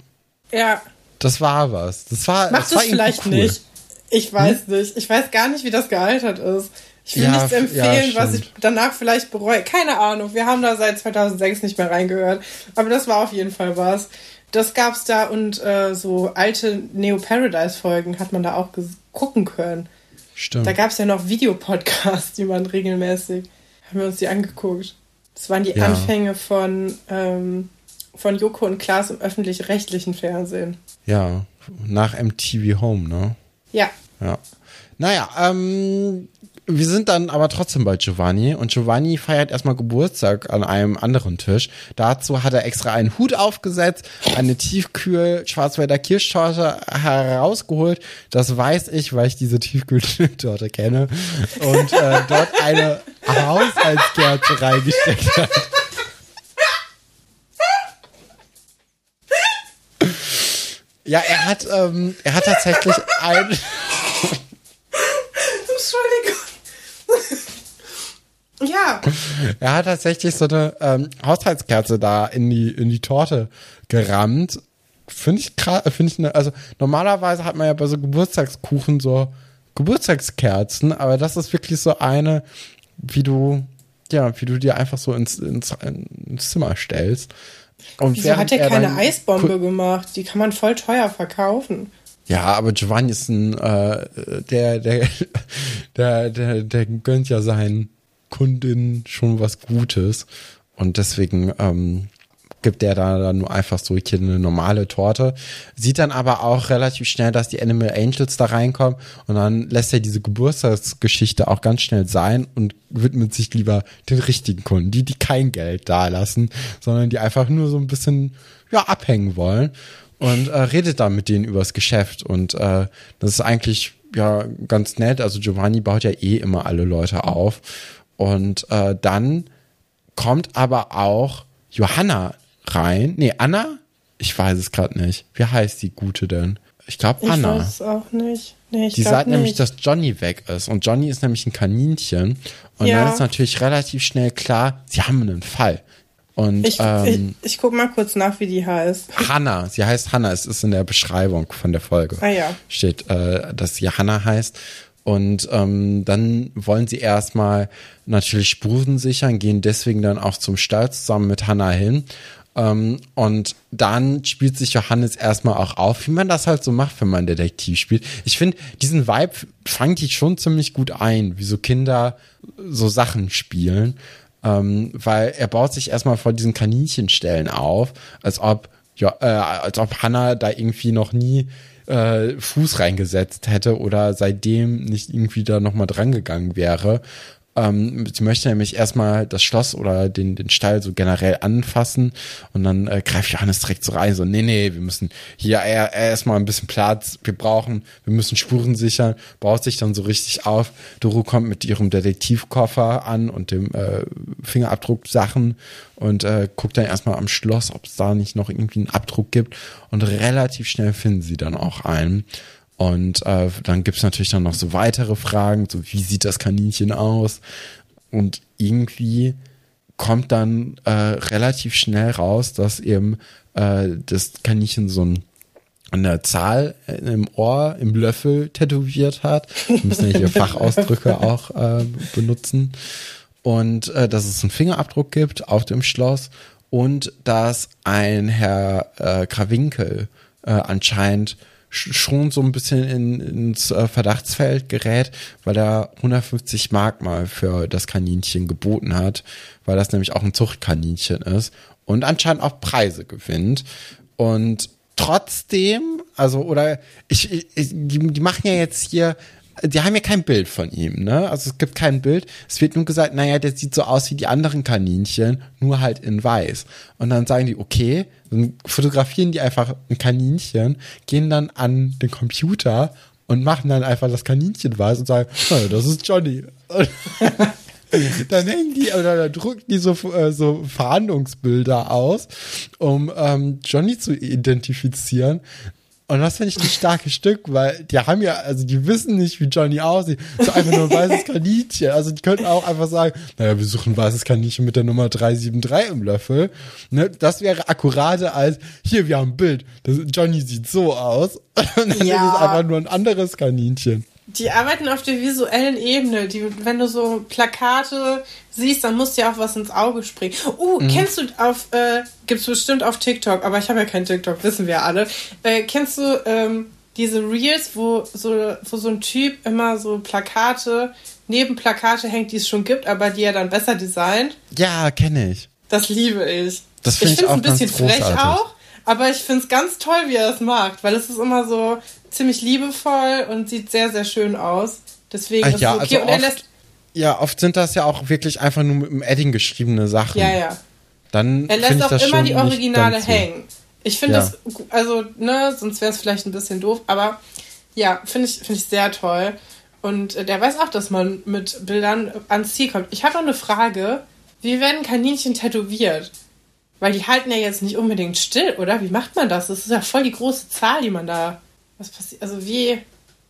Ja, das war was. Das war. Macht das es vielleicht cool. nicht. Ich weiß hm? nicht. Ich weiß gar nicht, wie das gealtert ist. Ich will ja, nichts empfehlen, ja, was ich danach vielleicht bereue. Keine Ahnung. Wir haben da seit 2006 nicht mehr reingehört. Aber das war auf jeden Fall was. Das gab's da und äh, so alte Neo Paradise Folgen hat man da auch gucken können. Stimmt. Da gab's ja noch Videopodcasts, die man regelmäßig haben wir uns die angeguckt. Das waren die ja. Anfänge von ähm, von Joko und Klaas im öffentlich-rechtlichen Fernsehen. Ja, nach MTV Home, ne? Ja. Ja. Naja, ähm, wir sind dann aber trotzdem bei Giovanni und Giovanni feiert erstmal Geburtstag an einem anderen Tisch. Dazu hat er extra einen Hut aufgesetzt, eine tiefkühl Schwarzwälder Kirschtorte herausgeholt. Das weiß ich, weil ich diese Tiefkühltorte kenne und äh, dort eine Haushaltskerze reingesteckt hat. Ja, er hat, ähm, er hat tatsächlich ein. Ja. Er hat tatsächlich so eine ähm, Haushaltskerze da in die, in die Torte gerammt. Finde ich krass, finde ich, ne, also normalerweise hat man ja bei so Geburtstagskuchen so Geburtstagskerzen, aber das ist wirklich so eine, wie du, ja, wie du dir einfach so ins, ins, ins Zimmer stellst. Und Wieso hat er keine Eisbombe gemacht? Die kann man voll teuer verkaufen. Ja, aber Giovanni ist ein, äh, der, der, [laughs] der, der, der gönnt ja seinen Kundinnen schon was Gutes. Und deswegen ähm, gibt der da dann nur einfach so hier eine normale Torte. Sieht dann aber auch relativ schnell, dass die Animal Angels da reinkommen und dann lässt er diese Geburtstagsgeschichte auch ganz schnell sein und widmet sich lieber den richtigen Kunden, die, die kein Geld da lassen, sondern die einfach nur so ein bisschen, ja, abhängen wollen und äh, redet dann mit denen übers Geschäft und äh, das ist eigentlich ja ganz nett. Also Giovanni baut ja eh immer alle Leute auf und äh, dann kommt aber auch Johanna rein. Nee, Anna? Ich weiß es gerade nicht. Wie heißt die Gute denn? Ich glaube Anna. Ich weiß es auch nicht. Nee, ich die sagt nämlich, dass Johnny weg ist. Und Johnny ist nämlich ein Kaninchen. Und ja. dann ist natürlich relativ schnell klar, sie haben einen Fall. Und, ich, ähm, ich, ich guck mal kurz nach, wie die heißt. Hannah. Sie heißt Hannah. Es ist in der Beschreibung von der Folge. Ah ja. Steht, äh, dass sie Hannah heißt. Und ähm, dann wollen sie erstmal natürlich Spuren sichern, gehen deswegen dann auch zum Stall zusammen mit Hannah hin. Ähm, und dann spielt sich Johannes erstmal auch auf, wie man das halt so macht, wenn man Detektiv spielt. Ich finde, diesen Vibe fangt ich schon ziemlich gut ein, wie so Kinder so Sachen spielen. Ähm, weil er baut sich erstmal vor diesen Kaninchenstellen auf, als ob, ja, äh, als ob Hannah da irgendwie noch nie äh, Fuß reingesetzt hätte oder seitdem nicht irgendwie da nochmal drangegangen wäre. Ähm, sie möchte nämlich erstmal das Schloss oder den, den Stall so generell anfassen und dann äh, greift Johannes direkt so rein, so, nee, nee, wir müssen hier erstmal ein bisschen Platz, wir brauchen, wir müssen Spuren sichern, baut sich dann so richtig auf. Doro kommt mit ihrem Detektivkoffer an und dem äh, Fingerabdruck Sachen und äh, guckt dann erstmal am Schloss, ob es da nicht noch irgendwie einen Abdruck gibt und relativ schnell finden sie dann auch einen. Und äh, dann gibt's natürlich dann noch so weitere Fragen, so wie sieht das Kaninchen aus? Und irgendwie kommt dann äh, relativ schnell raus, dass eben äh, das Kaninchen so ein eine Zahl im Ohr, im Löffel tätowiert hat. Wir müssen ja hier [laughs] Fachausdrücke auch äh, benutzen. Und äh, dass es einen Fingerabdruck gibt auf dem Schloss und dass ein Herr äh, Krawinkel äh, anscheinend schon so ein bisschen in, ins äh, Verdachtsfeld gerät, weil er 150 Mark mal für das Kaninchen geboten hat, weil das nämlich auch ein Zuchtkaninchen ist und anscheinend auch Preise gewinnt. Und trotzdem, also, oder ich, ich die, die machen ja jetzt hier die haben ja kein Bild von ihm, ne? Also es gibt kein Bild. Es wird nur gesagt, naja, der sieht so aus wie die anderen Kaninchen, nur halt in weiß. Und dann sagen die, okay, dann fotografieren die einfach ein Kaninchen, gehen dann an den Computer und machen dann einfach das Kaninchen weiß und sagen, das ist Johnny. [laughs] dann hängen die oder dann drucken die so, äh, so Verhandlungsbilder aus, um ähm, Johnny zu identifizieren. Und das finde ich ein starkes Stück, weil die haben ja, also die wissen nicht, wie Johnny aussieht. So einfach nur ein weißes Kaninchen. Also die könnten auch einfach sagen, naja, wir suchen ein weißes Kaninchen mit der Nummer 373 im Löffel. Ne? Das wäre akkurate als, hier, wir haben ein Bild. Das, Johnny sieht so aus. [laughs] Und dann ja. ist es einfach nur ein anderes Kaninchen. Die arbeiten auf der visuellen Ebene. Die, wenn du so Plakate siehst, dann muss dir auch was ins Auge springen. Uh, mhm. kennst du auf, äh, gibt's bestimmt auf TikTok, aber ich habe ja kein TikTok, wissen wir alle. Äh, kennst du ähm, diese Reels, wo so, wo so ein Typ immer so Plakate neben Plakate hängt, die es schon gibt, aber die er dann besser designt? Ja, kenne ich. Das liebe ich. Das finde ich, ich auch ein bisschen frech auch, aber ich finde es ganz toll, wie er das macht, weil es ist immer so ziemlich liebevoll und sieht sehr, sehr schön aus. Deswegen Ach, ist ja, es okay. Also und er lässt ja, oft sind das ja auch wirklich einfach nur mit dem Edding geschriebene Sachen. Ja, ja. Dann er lässt auch immer die Originale hängen. Ich finde ja. das, also, ne, sonst wäre es vielleicht ein bisschen doof, aber ja, finde ich, finde ich sehr toll. Und äh, der weiß auch, dass man mit Bildern ans Ziel kommt. Ich habe noch eine Frage. Wie werden Kaninchen tätowiert? Weil die halten ja jetzt nicht unbedingt still, oder? Wie macht man das? Das ist ja voll die große Zahl, die man da. Was passiert? Also wie.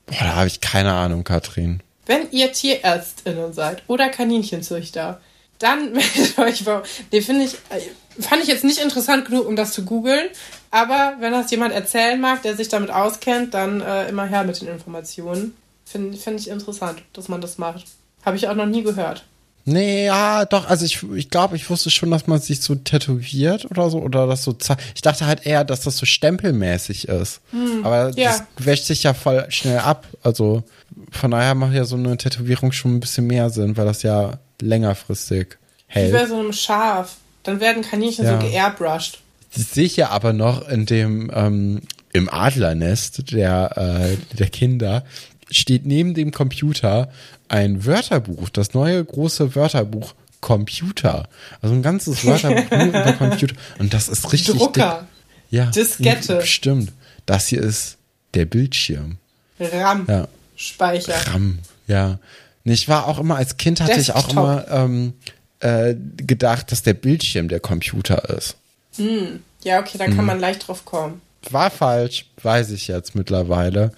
Boah, da habe ich keine Ahnung, Katrin. Wenn ihr TierärztInnen seid oder Kaninchenzüchter, dann [laughs] meldet euch bei. Den finde ich, äh, fand ich jetzt nicht interessant genug, um das zu googeln. Aber wenn das jemand erzählen mag, der sich damit auskennt, dann äh, immer her mit den Informationen. Finde find ich interessant, dass man das macht. Habe ich auch noch nie gehört. Nee, ja, doch, also ich, ich glaube, ich wusste schon, dass man sich so tätowiert oder so, oder das so, ich dachte halt eher, dass das so stempelmäßig ist. Hm, Aber ja. das wäscht sich ja voll schnell ab. Also von daher macht ja so eine Tätowierung schon ein bisschen mehr Sinn, weil das ja längerfristig hält. Wie bei so einem Schaf. Dann werden Kaninchen ja. so geairbrushed. Das sehe ich ja aber noch in dem, ähm, im Adlernest der, äh, der Kinder, steht neben dem Computer ein Wörterbuch, das neue große Wörterbuch Computer. Also ein ganzes Wörterbuch nur über Computer. Und das ist richtig Drucker. Dick. Ja. Diskette. Stimmt. Das hier ist der Bildschirm. RAM. Ja. Speicher. RAM, ja. Ich war auch immer, als Kind hatte Desktop. ich auch immer ähm, äh, gedacht, dass der Bildschirm der Computer ist. Hm. Ja, okay, da kann hm. man leicht drauf kommen. War falsch, weiß ich jetzt mittlerweile.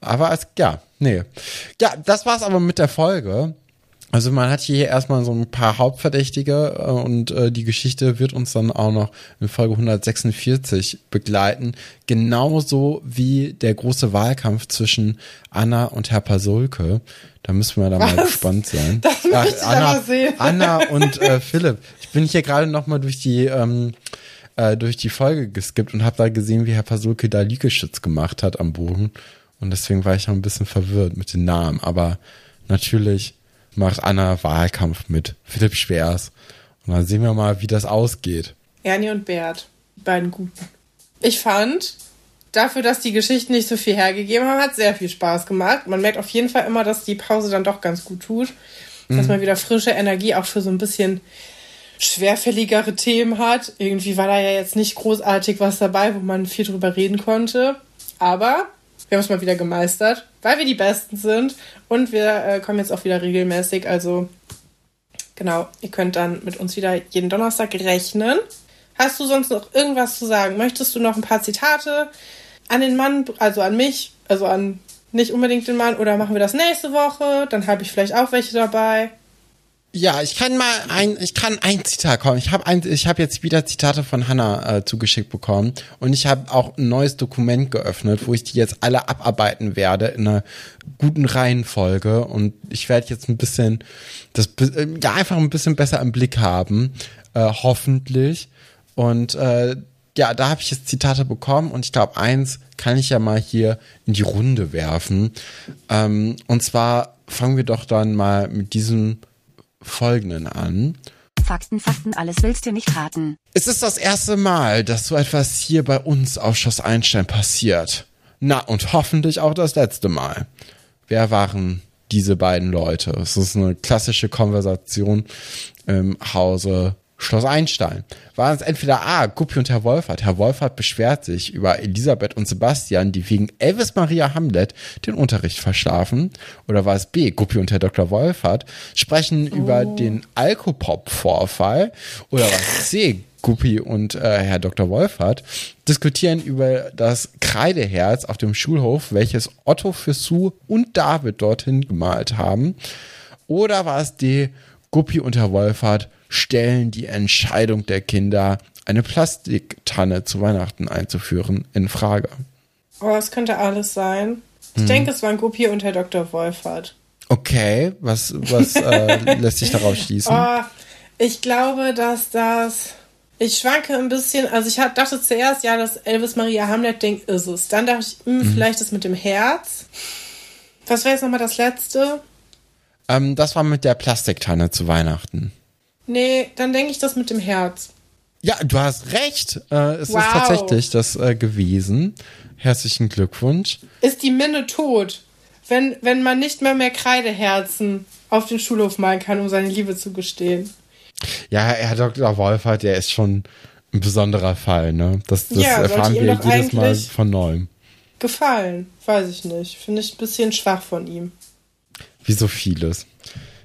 Aber als, ja, nee. Ja, das war's aber mit der Folge. Also man hat hier erstmal so ein paar Hauptverdächtige äh, und äh, die Geschichte wird uns dann auch noch in Folge 146 begleiten. Genauso wie der große Wahlkampf zwischen Anna und Herr Pasulke. Da müssen wir da Was? mal gespannt sein. Das Ach, Anna, Anna [laughs] und äh, Philipp. Ich bin hier gerade noch mal durch die ähm, äh, durch die Folge geskippt und habe da gesehen, wie Herr Pasulke da Liegestütz gemacht hat am Boden. Und deswegen war ich noch ein bisschen verwirrt mit den Namen. Aber natürlich macht Anna Wahlkampf mit Philipp Schwers. Und dann sehen wir mal, wie das ausgeht. Ernie und Bert, die beiden Guten. Ich fand, dafür, dass die Geschichten nicht so viel hergegeben haben, hat sehr viel Spaß gemacht. Man merkt auf jeden Fall immer, dass die Pause dann doch ganz gut tut. Mhm. Dass man wieder frische Energie auch für so ein bisschen schwerfälligere Themen hat. Irgendwie war da ja jetzt nicht großartig was dabei, wo man viel drüber reden konnte. Aber wir haben es mal wieder gemeistert, weil wir die Besten sind. Und wir äh, kommen jetzt auch wieder regelmäßig. Also genau, ihr könnt dann mit uns wieder jeden Donnerstag rechnen. Hast du sonst noch irgendwas zu sagen? Möchtest du noch ein paar Zitate an den Mann, also an mich, also an nicht unbedingt den Mann, oder machen wir das nächste Woche? Dann habe ich vielleicht auch welche dabei. Ja, ich kann mal ein, ich kann ein Zitat kommen. Ich habe ein, ich habe jetzt wieder Zitate von Hannah äh, zugeschickt bekommen und ich habe auch ein neues Dokument geöffnet, wo ich die jetzt alle abarbeiten werde in einer guten Reihenfolge und ich werde jetzt ein bisschen das, äh, ja einfach ein bisschen besser im Blick haben, äh, hoffentlich. Und äh, ja, da habe ich jetzt Zitate bekommen und ich glaube, eins kann ich ja mal hier in die Runde werfen. Ähm, und zwar fangen wir doch dann mal mit diesem folgenden an. Fakten, Fakten, alles willst du nicht raten. Es ist das erste Mal, dass so etwas hier bei uns auf Schloss Einstein passiert. Na, und hoffentlich auch das letzte Mal. Wer waren diese beiden Leute? Es ist eine klassische Konversation im Hause Schloss Einstein. Waren es entweder A, Guppi und Herr Wolfert. Herr Wolfert beschwert sich über Elisabeth und Sebastian, die wegen Elvis Maria Hamlet den Unterricht verschlafen. Oder war es B, Guppi und Herr Dr. Wolfert sprechen oh. über den Alkopop-Vorfall. Oder war es C, Guppi und äh, Herr Dr. Wolfert diskutieren über das Kreideherz auf dem Schulhof, welches Otto für Sue und David dorthin gemalt haben. Oder war es D, Guppi und Herr Wolfert stellen die Entscheidung der Kinder, eine Plastiktanne zu Weihnachten einzuführen, in Frage. Oh, es könnte alles sein. Ich hm. denke, es waren Guppi und Herr Dr. Wolfert. Okay, was, was äh, [laughs] lässt sich darauf schließen? Oh, ich glaube, dass das. Ich schwanke ein bisschen. Also, ich dachte zuerst, ja, das Elvis Maria Hamlet-Ding ist es. Dann dachte ich, mh, hm, mhm. vielleicht das mit dem Herz. Was wäre jetzt nochmal das letzte? Ähm, das war mit der Plastiktanne zu Weihnachten. Nee, dann denke ich das mit dem Herz. Ja, du hast recht. Äh, es wow. ist tatsächlich das äh, gewesen. Herzlichen Glückwunsch. Ist die Minne tot, wenn, wenn man nicht mehr mehr Kreideherzen auf den Schulhof malen kann, um seine Liebe zu gestehen? Ja, Herr Dr. Wolfert, der ist schon ein besonderer Fall, ne? Das, das ja, erfahren wir jedes Mal von neuem. Gefallen, weiß ich nicht. Finde ich ein bisschen schwach von ihm. Wie so vieles.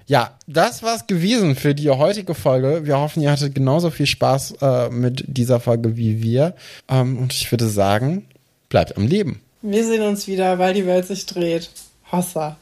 Ja, das war's gewesen für die heutige Folge. Wir hoffen, ihr hattet genauso viel Spaß äh, mit dieser Folge wie wir. Ähm, und ich würde sagen, bleibt am Leben. Wir sehen uns wieder, weil die Welt sich dreht. Hossa.